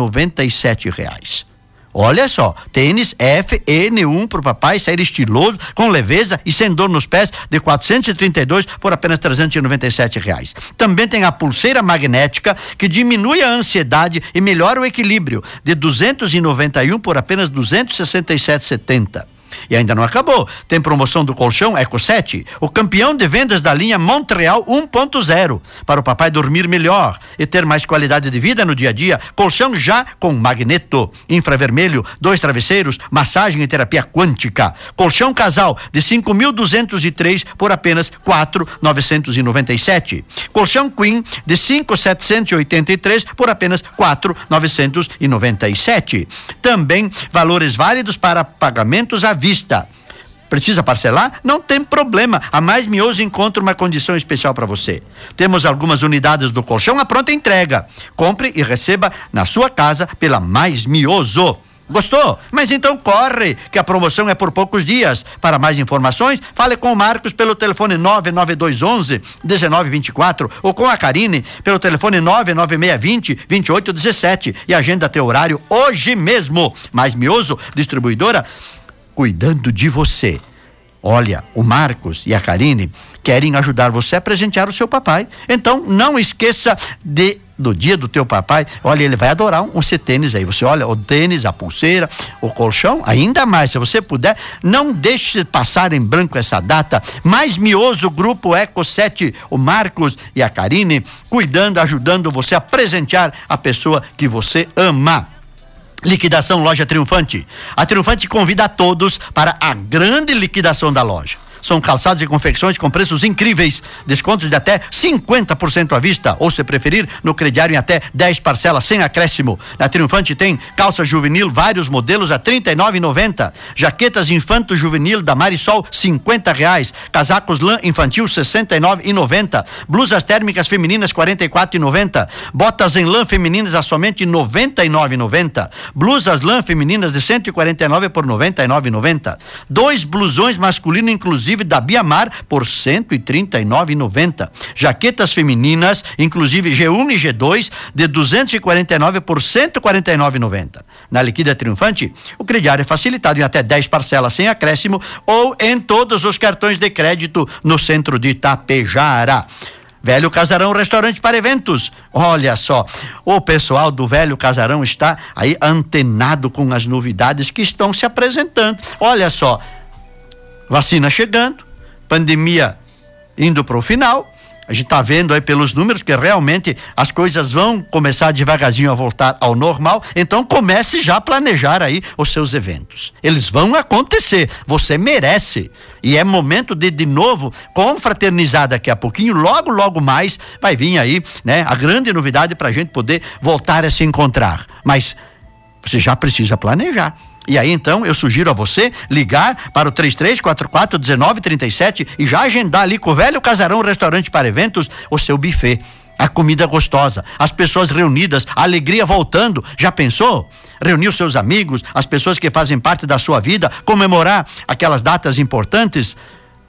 reais. Olha só, tênis FN1 para o papai sair estiloso, com leveza e sem dor nos pés, de 432 por apenas 397 reais. Também tem a pulseira magnética que diminui a ansiedade e melhora o equilíbrio, de 291 por apenas 267,70. E ainda não acabou. Tem promoção do colchão Eco 7, o campeão de vendas da linha Montreal 1.0, para o papai dormir melhor e ter mais qualidade de vida no dia a dia. Colchão já com magneto, infravermelho, dois travesseiros, massagem e terapia quântica. Colchão casal de 5.203 por apenas 4.997. Colchão Queen de 5.783 por apenas 4.997. Também valores válidos para pagamentos à vista. Precisa parcelar? Não tem problema. A Mais Mioso encontra uma condição especial para você. Temos algumas unidades do colchão à pronta entrega. Compre e receba na sua casa pela Mais Mioso. Gostou? Mas então corre, que a promoção é por poucos dias. Para mais informações, fale com o Marcos pelo telefone 99211 1924 ou com a Karine pelo telefone 99620 2817 e agenda teu horário hoje mesmo. Mais Mioso, distribuidora cuidando de você. Olha, o Marcos e a Karine querem ajudar você a presentear o seu papai. Então, não esqueça de do dia do teu papai, olha, ele vai adorar um, um tênis aí. Você olha o tênis, a pulseira, o colchão, ainda mais, se você puder, não deixe passar em branco essa data. Mais mioso grupo Eco 7, o Marcos e a Karine, cuidando, ajudando você a presentear a pessoa que você ama. Liquidação Loja Triunfante. A Triunfante convida a todos para a grande liquidação da loja. São calçados e confecções com preços incríveis, descontos de até 50% à vista, ou se preferir, no crediário em até 10 parcelas sem acréscimo. Na Triunfante tem calça juvenil, vários modelos a R$ 39,90. Jaquetas infanto juvenil da Marisol, 50 reais. Casacos lã infantil, 69,90. Blusas térmicas femininas, 44,90. Botas em lã femininas a somente 99,90. Blusas lã femininas de 149 por 99,90. Dois blusões masculino inclusive inclusive da Biamar, por R$ 139,90. Jaquetas femininas, inclusive G1 e G2, de 249 por R$ 149,90. Na liquida triunfante, o crediário é facilitado em até 10 parcelas sem acréscimo ou em todos os cartões de crédito no centro de Itapejara. Velho Casarão Restaurante para Eventos. Olha só, o pessoal do Velho Casarão está aí antenado com as novidades que estão se apresentando. Olha só, vacina chegando, pandemia indo para o final. A gente está vendo aí pelos números que realmente as coisas vão começar devagarzinho a voltar ao normal. Então comece já a planejar aí os seus eventos. Eles vão acontecer. Você merece. E é momento de, de novo, confraternizar daqui a pouquinho. Logo, logo mais vai vir aí, né? A grande novidade para a gente poder voltar a se encontrar. Mas você já precisa planejar. E aí então eu sugiro a você ligar para o 3344 1937 e já agendar ali com o velho Casarão Restaurante para Eventos o seu buffet. A comida gostosa, as pessoas reunidas, a alegria voltando. Já pensou? Reunir os seus amigos, as pessoas que fazem parte da sua vida, comemorar aquelas datas importantes.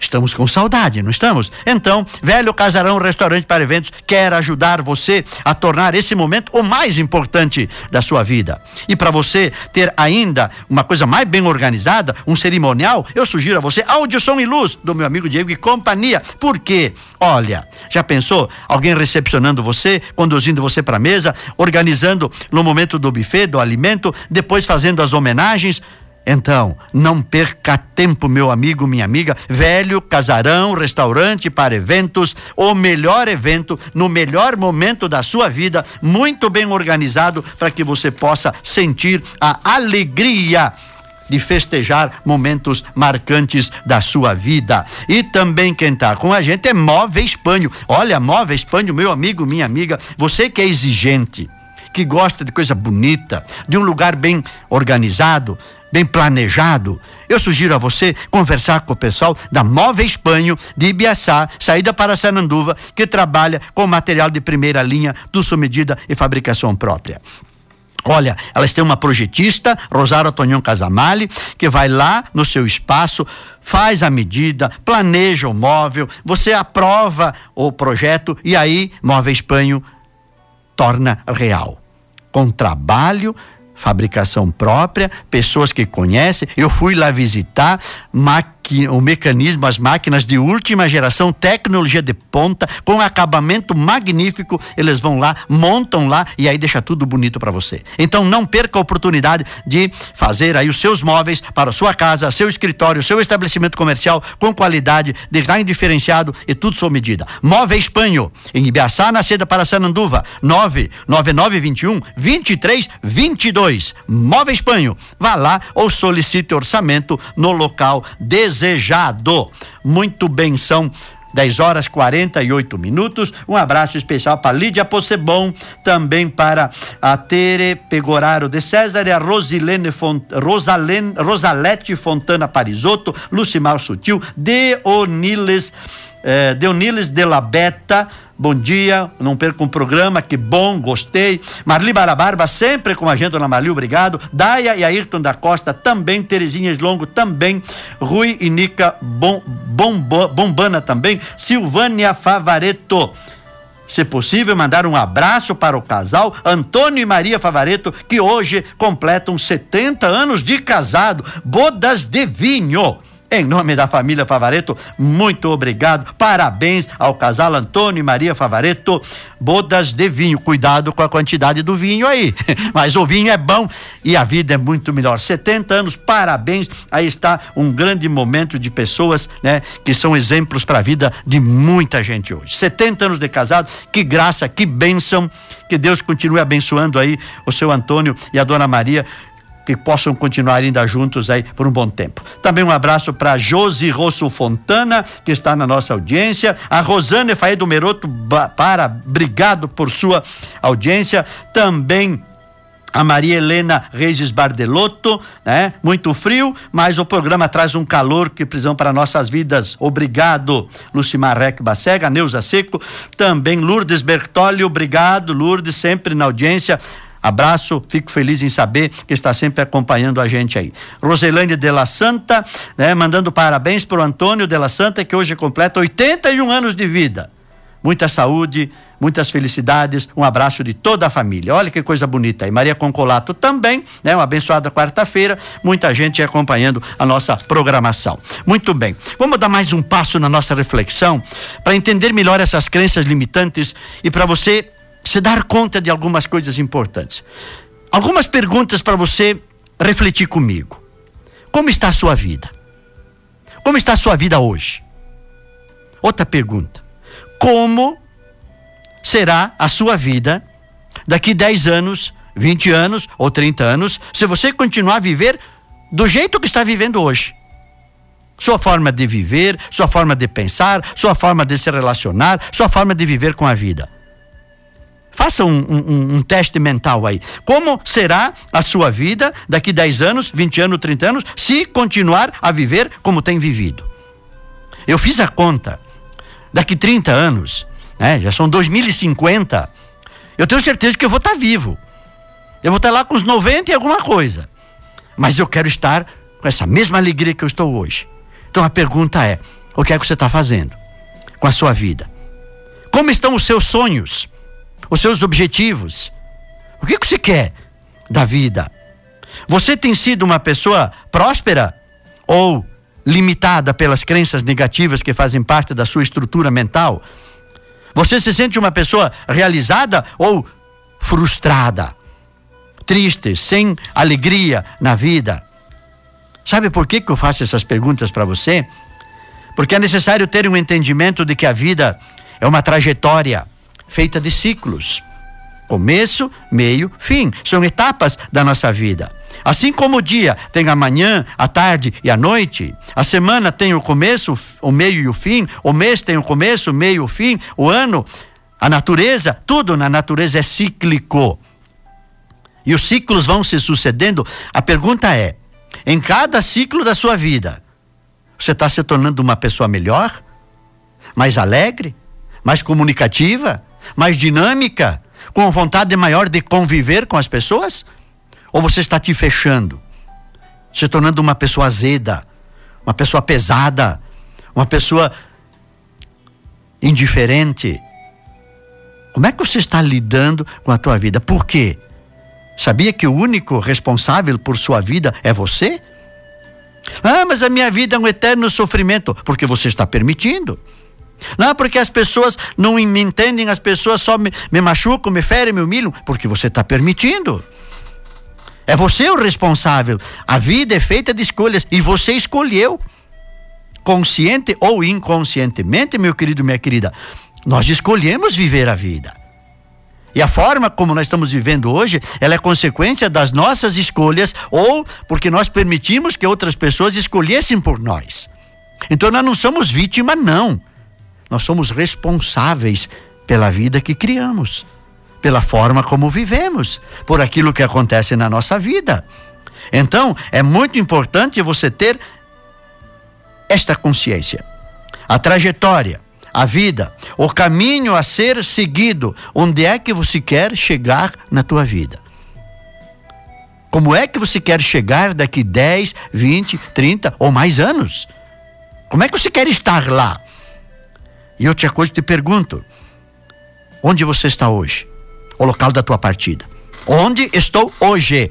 Estamos com saudade, não estamos? Então, Velho Casarão Restaurante para Eventos quer ajudar você a tornar esse momento o mais importante da sua vida. E para você ter ainda uma coisa mais bem organizada, um cerimonial, eu sugiro a você áudio, som e luz do meu amigo Diego e companhia. Por quê? Olha, já pensou alguém recepcionando você, conduzindo você para a mesa, organizando no momento do buffet, do alimento, depois fazendo as homenagens? Então, não perca tempo, meu amigo, minha amiga. Velho Casarão, restaurante para eventos, o melhor evento no melhor momento da sua vida, muito bem organizado para que você possa sentir a alegria de festejar momentos marcantes da sua vida. E também quem está com a gente é Móvel Espanho. Olha, Móvel Espanho, meu amigo, minha amiga, você que é exigente, que gosta de coisa bonita, de um lugar bem organizado, bem planejado, eu sugiro a você conversar com o pessoal da Móvel Espanho de Ibiaçá, saída para Sananduva, que trabalha com material de primeira linha, do sua medida e fabricação própria. Olha, elas têm uma projetista, Rosário Tonhão Casamali, que vai lá no seu espaço, faz a medida, planeja o móvel, você aprova o projeto e aí Móvel Espanho torna real. Com trabalho, fabricação própria, pessoas que conhecem. Eu fui lá visitar, o mecanismo, as máquinas de última geração, tecnologia de ponta, com acabamento magnífico. Eles vão lá, montam lá e aí deixa tudo bonito para você. Então não perca a oportunidade de fazer aí os seus móveis para a sua casa, seu escritório, seu estabelecimento comercial com qualidade, design diferenciado e tudo sob medida. Móveis Panho, em Ibiaçá, na seda para Sananduva, 99921 2322. Móveis Panho. Vá lá ou solicite orçamento no local desejado. Muito bem, são 10 horas 48 minutos. Um abraço especial para Lídia Possebon, também para a Tere Pegoraro de César e a Rosilene Font, Rosalene, Rosalete Fontana Parisotto, Lucimar Sutil, Deoniles, eh, Deoniles de la Beta, Bom dia, não perca um programa, que bom, gostei. Marli Barabarba, sempre com a gente, dona Marli, obrigado. Daia e Ayrton da Costa, também. Terezinha Longo, também. Rui e Nica bom, Bomba, Bombana, também. Silvânia Favareto se possível, mandar um abraço para o casal Antônio e Maria Favareto, que hoje completam 70 anos de casado. Bodas de vinho. Em nome da família Favareto, muito obrigado. Parabéns ao casal Antônio e Maria Favareto. Bodas de vinho. Cuidado com a quantidade do vinho aí. Mas o vinho é bom e a vida é muito melhor. 70 anos, parabéns. Aí está um grande momento de pessoas, né, que são exemplos para a vida de muita gente hoje. 70 anos de casado, que graça, que bênção. Que Deus continue abençoando aí o seu Antônio e a dona Maria que possam continuar ainda juntos aí por um bom tempo. Também um abraço para Josi Rosso Fontana, que está na nossa audiência, a Rosane Faedo Meroto, para, obrigado por sua audiência, também a Maria Helena Regis Bardelotto, né? Muito frio, mas o programa traz um calor que precisam para nossas vidas. Obrigado, Lucimar Rec Bacega, Neuza Seco, também Lourdes Bertoli, obrigado, Lourdes, sempre na audiência. Abraço, fico feliz em saber que está sempre acompanhando a gente aí. Roselândia de la Santa, né, mandando parabéns para o Antônio de la Santa, que hoje completa 81 anos de vida. Muita saúde, muitas felicidades, um abraço de toda a família. Olha que coisa bonita aí. Maria Concolato também, né? Uma abençoada quarta-feira, muita gente acompanhando a nossa programação. Muito bem. Vamos dar mais um passo na nossa reflexão para entender melhor essas crenças limitantes e para você se dar conta de algumas coisas importantes. Algumas perguntas para você refletir comigo. Como está a sua vida? Como está a sua vida hoje? Outra pergunta. Como será a sua vida daqui 10 anos, 20 anos ou 30 anos, se você continuar a viver do jeito que está vivendo hoje? Sua forma de viver, sua forma de pensar, sua forma de se relacionar, sua forma de viver com a vida. Faça um, um, um, teste mental aí. Como será a sua vida daqui 10 anos, 20 anos, 30 anos, se continuar a viver como tem vivido? Eu fiz a conta. Daqui 30 anos, né, já são 2050, eu tenho certeza que eu vou estar vivo. Eu vou estar lá com os 90 e alguma coisa. Mas eu quero estar com essa mesma alegria que eu estou hoje. Então a pergunta é: o que é que você está fazendo com a sua vida? Como estão os seus sonhos? Os seus objetivos. O que, você quer da vida? Você tem sido uma pessoa próspera ou limitada pelas crenças negativas que fazem parte da sua estrutura mental? Você se sente uma pessoa realizada ou frustrada? Triste, sem alegria na vida? Sabe por que, que eu faço essas perguntas para você? Porque é necessário ter um entendimento de que a vida é uma trajetória feita de ciclos. Começo, meio, fim. São etapas da nossa vida. Assim como o dia tem a manhã, a tarde e a noite, a semana tem o começo, o meio e o fim, o mês tem o começo, o meio e o fim, o ano, a natureza, tudo na natureza é cíclico. E os ciclos vão se sucedendo. A pergunta é: em cada ciclo da sua vida, você está se tornando uma pessoa melhor? Mais alegre? Mais comunicativa? Mais dinâmica, com vontade maior de conviver com as pessoas? Ou você está te fechando, se tornando uma pessoa azeda, uma pessoa pesada, uma pessoa indiferente? Como é que você está lidando com a tua vida? Por quê? Sabia que o único responsável por sua vida é você? Ah, mas a minha vida é um eterno sofrimento, porque você está permitindo. Não, porque as pessoas não me entendem, as pessoas só me, me machucam, me ferem, me humilham, porque você está permitindo. É você o responsável. A vida é feita de escolhas e você escolheu, consciente ou inconscientemente, meu querido, minha querida. Nós escolhemos viver a vida. E a forma como nós estamos vivendo hoje, ela é consequência das nossas escolhas ou porque nós permitimos que outras pessoas escolhessem por nós. Então nós não somos vítima, não. Nós somos responsáveis pela vida que criamos, pela forma como vivemos, por aquilo que acontece na nossa vida. Então, é muito importante você ter esta consciência. A trajetória, a vida, o caminho a ser seguido, onde é que você quer chegar na tua vida? Como é que você quer chegar daqui 10, 20, 30 ou mais anos? Como é que você quer estar lá? E eu te acolho e te pergunto: onde você está hoje? O local da tua partida. Onde estou hoje?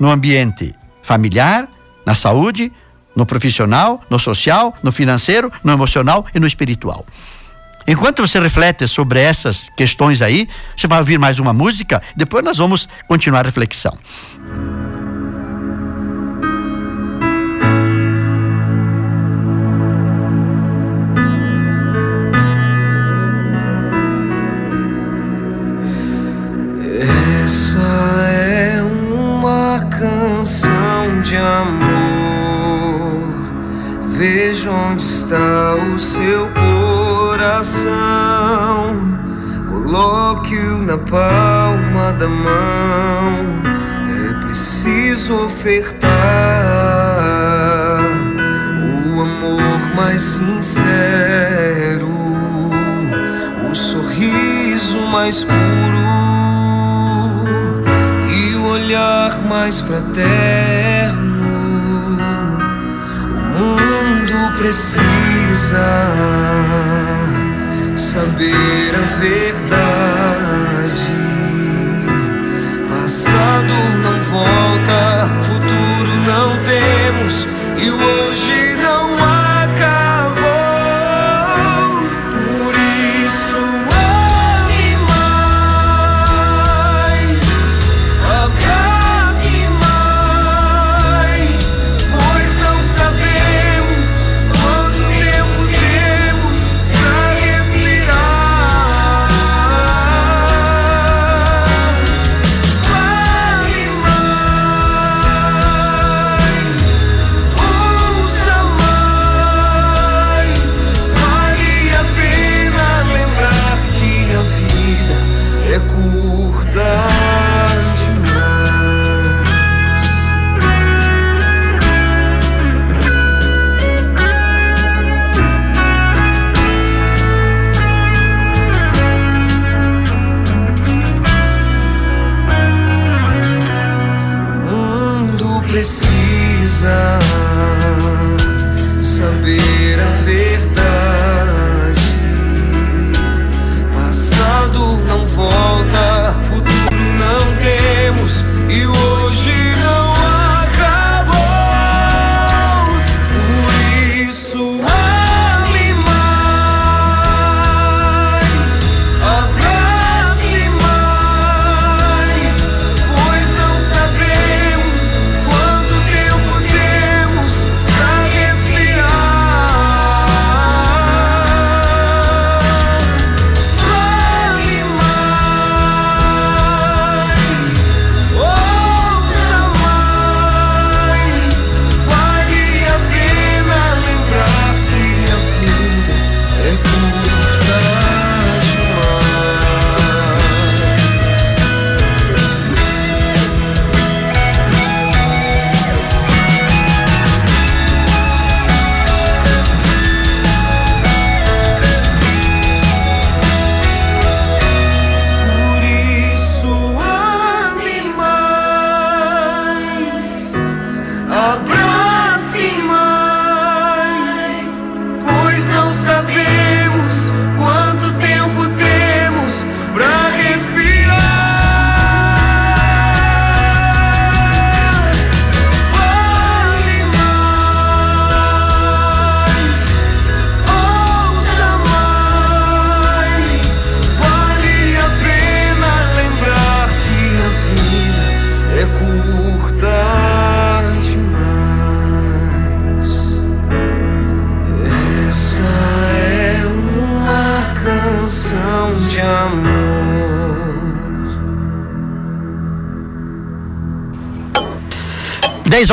No ambiente familiar, na saúde, no profissional, no social, no financeiro, no emocional e no espiritual. Enquanto você reflete sobre essas questões aí, você vai ouvir mais uma música, depois nós vamos continuar a reflexão. Palma da mão. É preciso ofertar o amor mais sincero, o sorriso mais puro e o olhar mais fraterno precisa saber a verdade. Não volta, futuro não temos e hoje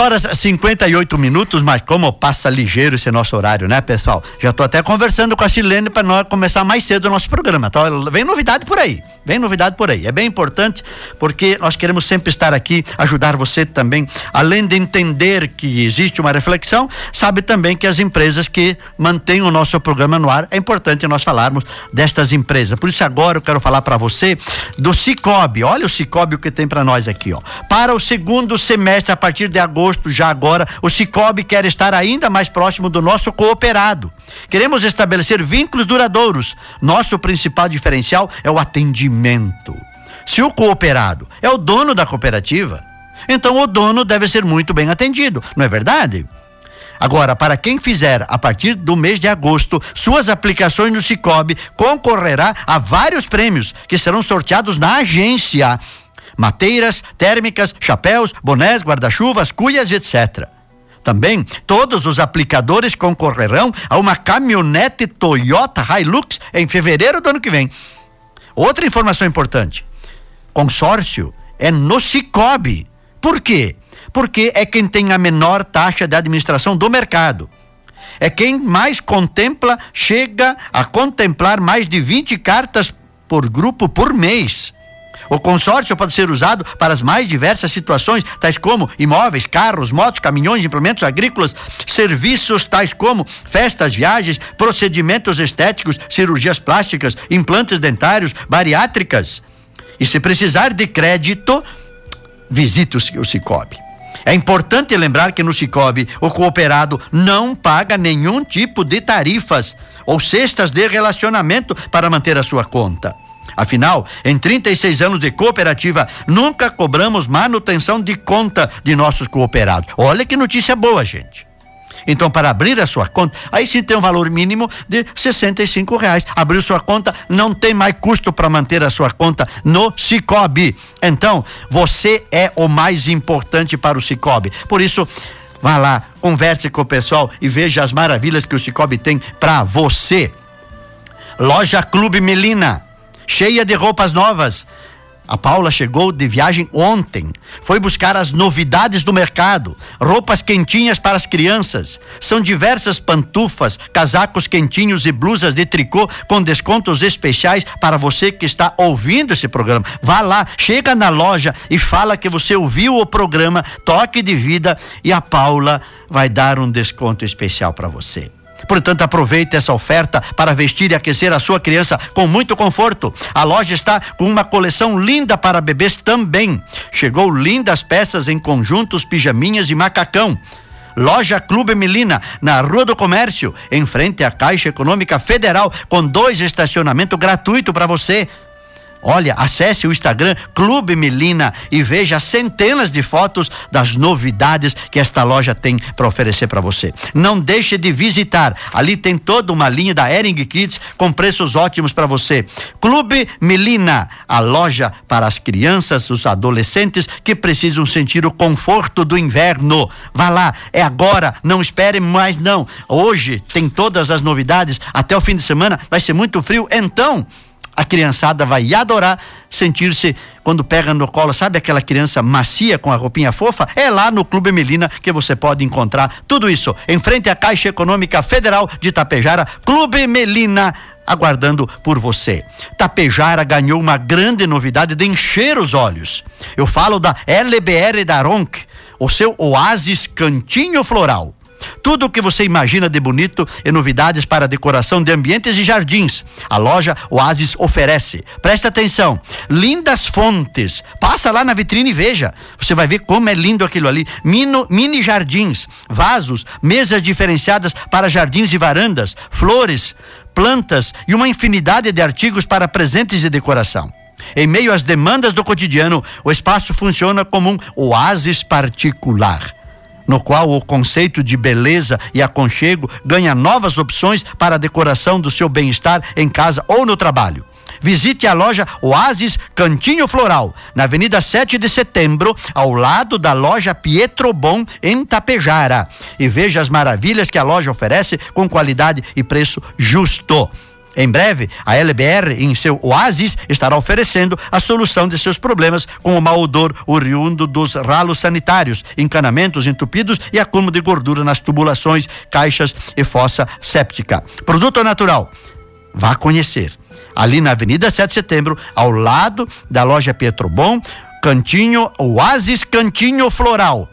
horas e 58 minutos, mas como passa ligeiro esse nosso horário, né, pessoal? Já tô até conversando com a Silene para nós começar mais cedo o nosso programa. Tá? Vem novidade por aí. Vem novidade por aí. É bem importante porque nós queremos sempre estar aqui, ajudar você também, além de entender que existe uma reflexão, sabe também que as empresas que mantêm o nosso programa no ar, é importante nós falarmos destas empresas. Por isso agora eu quero falar para você do Cicobi. Olha o Cicobi o que tem para nós aqui, ó. Para o segundo semestre a partir de agosto, já agora, o Cicobi quer estar ainda mais próximo do nosso cooperado. Queremos estabelecer vínculos duradouros. Nosso principal diferencial é o atendimento. Se o cooperado é o dono da cooperativa, então o dono deve ser muito bem atendido, não é verdade? Agora, para quem fizer a partir do mês de agosto suas aplicações no Cicobi, concorrerá a vários prêmios que serão sorteados na agência. Mateiras, térmicas, chapéus, bonés, guarda-chuvas, cuias, etc. Também todos os aplicadores concorrerão a uma caminhonete Toyota Hilux em fevereiro do ano que vem. Outra informação importante: consórcio é no Cicobi. Por quê? Porque é quem tem a menor taxa de administração do mercado. É quem mais contempla, chega a contemplar mais de 20 cartas por grupo por mês. O consórcio pode ser usado para as mais diversas situações, tais como imóveis, carros, motos, caminhões, implementos agrícolas, serviços tais como festas, viagens, procedimentos estéticos, cirurgias plásticas, implantes dentários, bariátricas. E se precisar de crédito, visite o Cicobi. É importante lembrar que no Cicobi o cooperado não paga nenhum tipo de tarifas ou cestas de relacionamento para manter a sua conta. Afinal, em 36 anos de cooperativa, nunca cobramos manutenção de conta de nossos cooperados. Olha que notícia boa, gente. Então, para abrir a sua conta, aí sim tem um valor mínimo de 65 reais. Abriu sua conta, não tem mais custo para manter a sua conta no Cicobi. Então, você é o mais importante para o Cicobi. Por isso, vá lá, converse com o pessoal e veja as maravilhas que o Cicobi tem para você. Loja Clube Melina cheia de roupas novas. A Paula chegou de viagem ontem. Foi buscar as novidades do mercado, roupas quentinhas para as crianças. São diversas pantufas, casacos quentinhos e blusas de tricô com descontos especiais para você que está ouvindo esse programa. Vá lá, chega na loja e fala que você ouviu o programa Toque de Vida e a Paula vai dar um desconto especial para você. Portanto, aproveite essa oferta para vestir e aquecer a sua criança com muito conforto. A loja está com uma coleção linda para bebês também. Chegou lindas peças em conjuntos, pijaminhas e macacão. Loja Clube Melina, na Rua do Comércio, em frente à Caixa Econômica Federal, com dois estacionamentos gratuitos para você. Olha, acesse o Instagram Clube Melina e veja centenas de fotos das novidades que esta loja tem para oferecer para você. Não deixe de visitar. Ali tem toda uma linha da Ering Kids com preços ótimos para você. Clube Melina, a loja para as crianças, os adolescentes que precisam sentir o conforto do inverno. Vá lá, é agora, não espere mais não. Hoje tem todas as novidades, até o fim de semana vai ser muito frio, então a criançada vai adorar sentir-se quando pega no colo, sabe aquela criança macia com a roupinha fofa? É lá no Clube Melina que você pode encontrar tudo isso. Em frente à Caixa Econômica Federal de Tapejara, Clube Melina aguardando por você. Tapejara ganhou uma grande novidade de encher os olhos. Eu falo da LBR da Ronc, o seu oásis cantinho floral. Tudo o que você imagina de bonito e novidades para decoração de ambientes e jardins. A loja Oasis oferece. Presta atenção. Lindas fontes. Passa lá na vitrine e veja. Você vai ver como é lindo aquilo ali. Mino, mini jardins, vasos, mesas diferenciadas para jardins e varandas, flores, plantas e uma infinidade de artigos para presentes e decoração. Em meio às demandas do cotidiano, o espaço funciona como um oásis particular no qual o conceito de beleza e aconchego ganha novas opções para a decoração do seu bem-estar em casa ou no trabalho. Visite a loja Oasis Cantinho Floral, na Avenida 7 de Setembro, ao lado da loja Pietro Bom, em Tapejara. E veja as maravilhas que a loja oferece com qualidade e preço justo. Em breve, a LBR, em seu Oasis, estará oferecendo a solução de seus problemas com o mau odor oriundo dos ralos sanitários, encanamentos entupidos e acúmulo de gordura nas tubulações, caixas e fossa séptica. Produto natural. Vá conhecer. Ali na Avenida 7 de Setembro, ao lado da loja Petrobon, Cantinho, Oasis Cantinho Floral.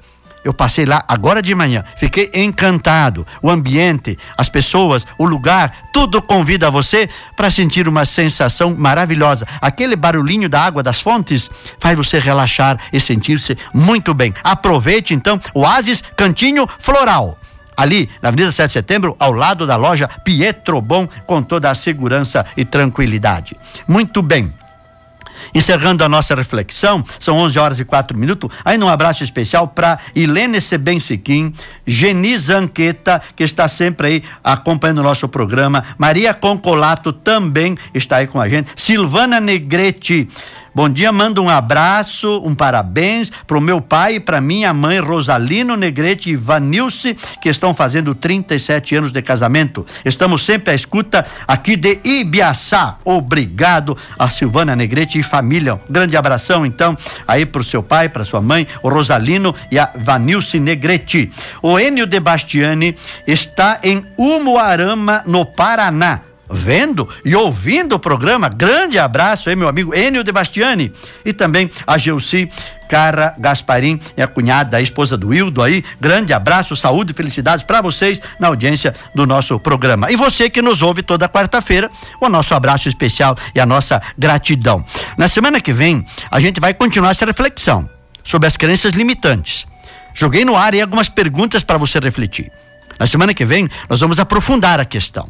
Eu passei lá agora de manhã, fiquei encantado. O ambiente, as pessoas, o lugar, tudo convida você para sentir uma sensação maravilhosa. Aquele barulhinho da água das fontes faz você relaxar e sentir-se muito bem. Aproveite então o Oasis Cantinho Floral ali na Avenida 7 de Setembro, ao lado da loja Pietro Bom, com toda a segurança e tranquilidade. Muito bem. Encerrando a nossa reflexão, são 11 horas e 4 minutos. Aí um abraço especial para Helene Sebensiquim, Geni Zanqueta, que está sempre aí acompanhando o nosso programa. Maria Concolato também está aí com a gente. Silvana Negrete. Bom dia, mando um abraço, um parabéns para o meu pai e para minha mãe Rosalino Negrete e Vanilce, que estão fazendo 37 anos de casamento. Estamos sempre à escuta aqui de Ibiaçá. Obrigado a Silvana Negrete e família. Um grande abração, então, aí para o seu pai, para sua mãe, o Rosalino e a Vanilce Negrete. O Enio de Bastiani está em Umuarama, no Paraná vendo e ouvindo o programa. Grande abraço aí, meu amigo Enio de Bastiani. E também a Geuci Cara Gasparim, é a cunhada, a esposa do Hildo aí. Grande abraço, saúde e felicidades para vocês na audiência do nosso programa. E você que nos ouve toda quarta-feira, o nosso abraço especial e a nossa gratidão. Na semana que vem, a gente vai continuar essa reflexão sobre as crenças limitantes. Joguei no ar aí algumas perguntas para você refletir. Na semana que vem, nós vamos aprofundar a questão.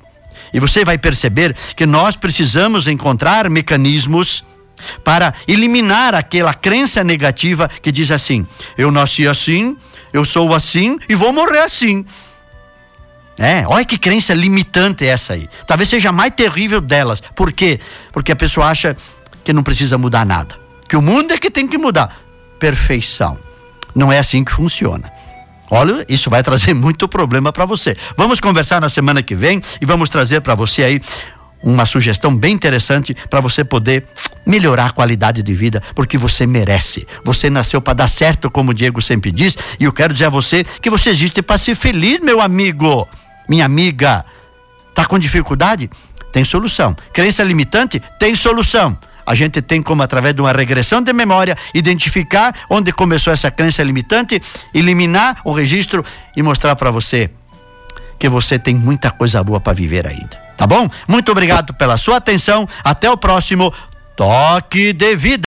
E você vai perceber que nós precisamos encontrar mecanismos para eliminar aquela crença negativa que diz assim: eu nasci assim, eu sou assim e vou morrer assim. É, olha que crença limitante é essa aí. Talvez seja a mais terrível delas. Por quê? Porque a pessoa acha que não precisa mudar nada. Que o mundo é que tem que mudar. Perfeição. Não é assim que funciona. Olha, isso vai trazer muito problema para você. Vamos conversar na semana que vem e vamos trazer para você aí uma sugestão bem interessante para você poder melhorar a qualidade de vida, porque você merece. Você nasceu para dar certo, como o Diego sempre diz, e eu quero dizer a você que você existe para ser feliz, meu amigo, minha amiga. Tá com dificuldade? Tem solução. Crença limitante? Tem solução a gente tem como, através de uma regressão de memória, identificar onde começou essa crença limitante, eliminar o registro e mostrar para você que você tem muita coisa boa para viver ainda. Tá bom? Muito obrigado pela sua atenção. Até o próximo Toque de Vida.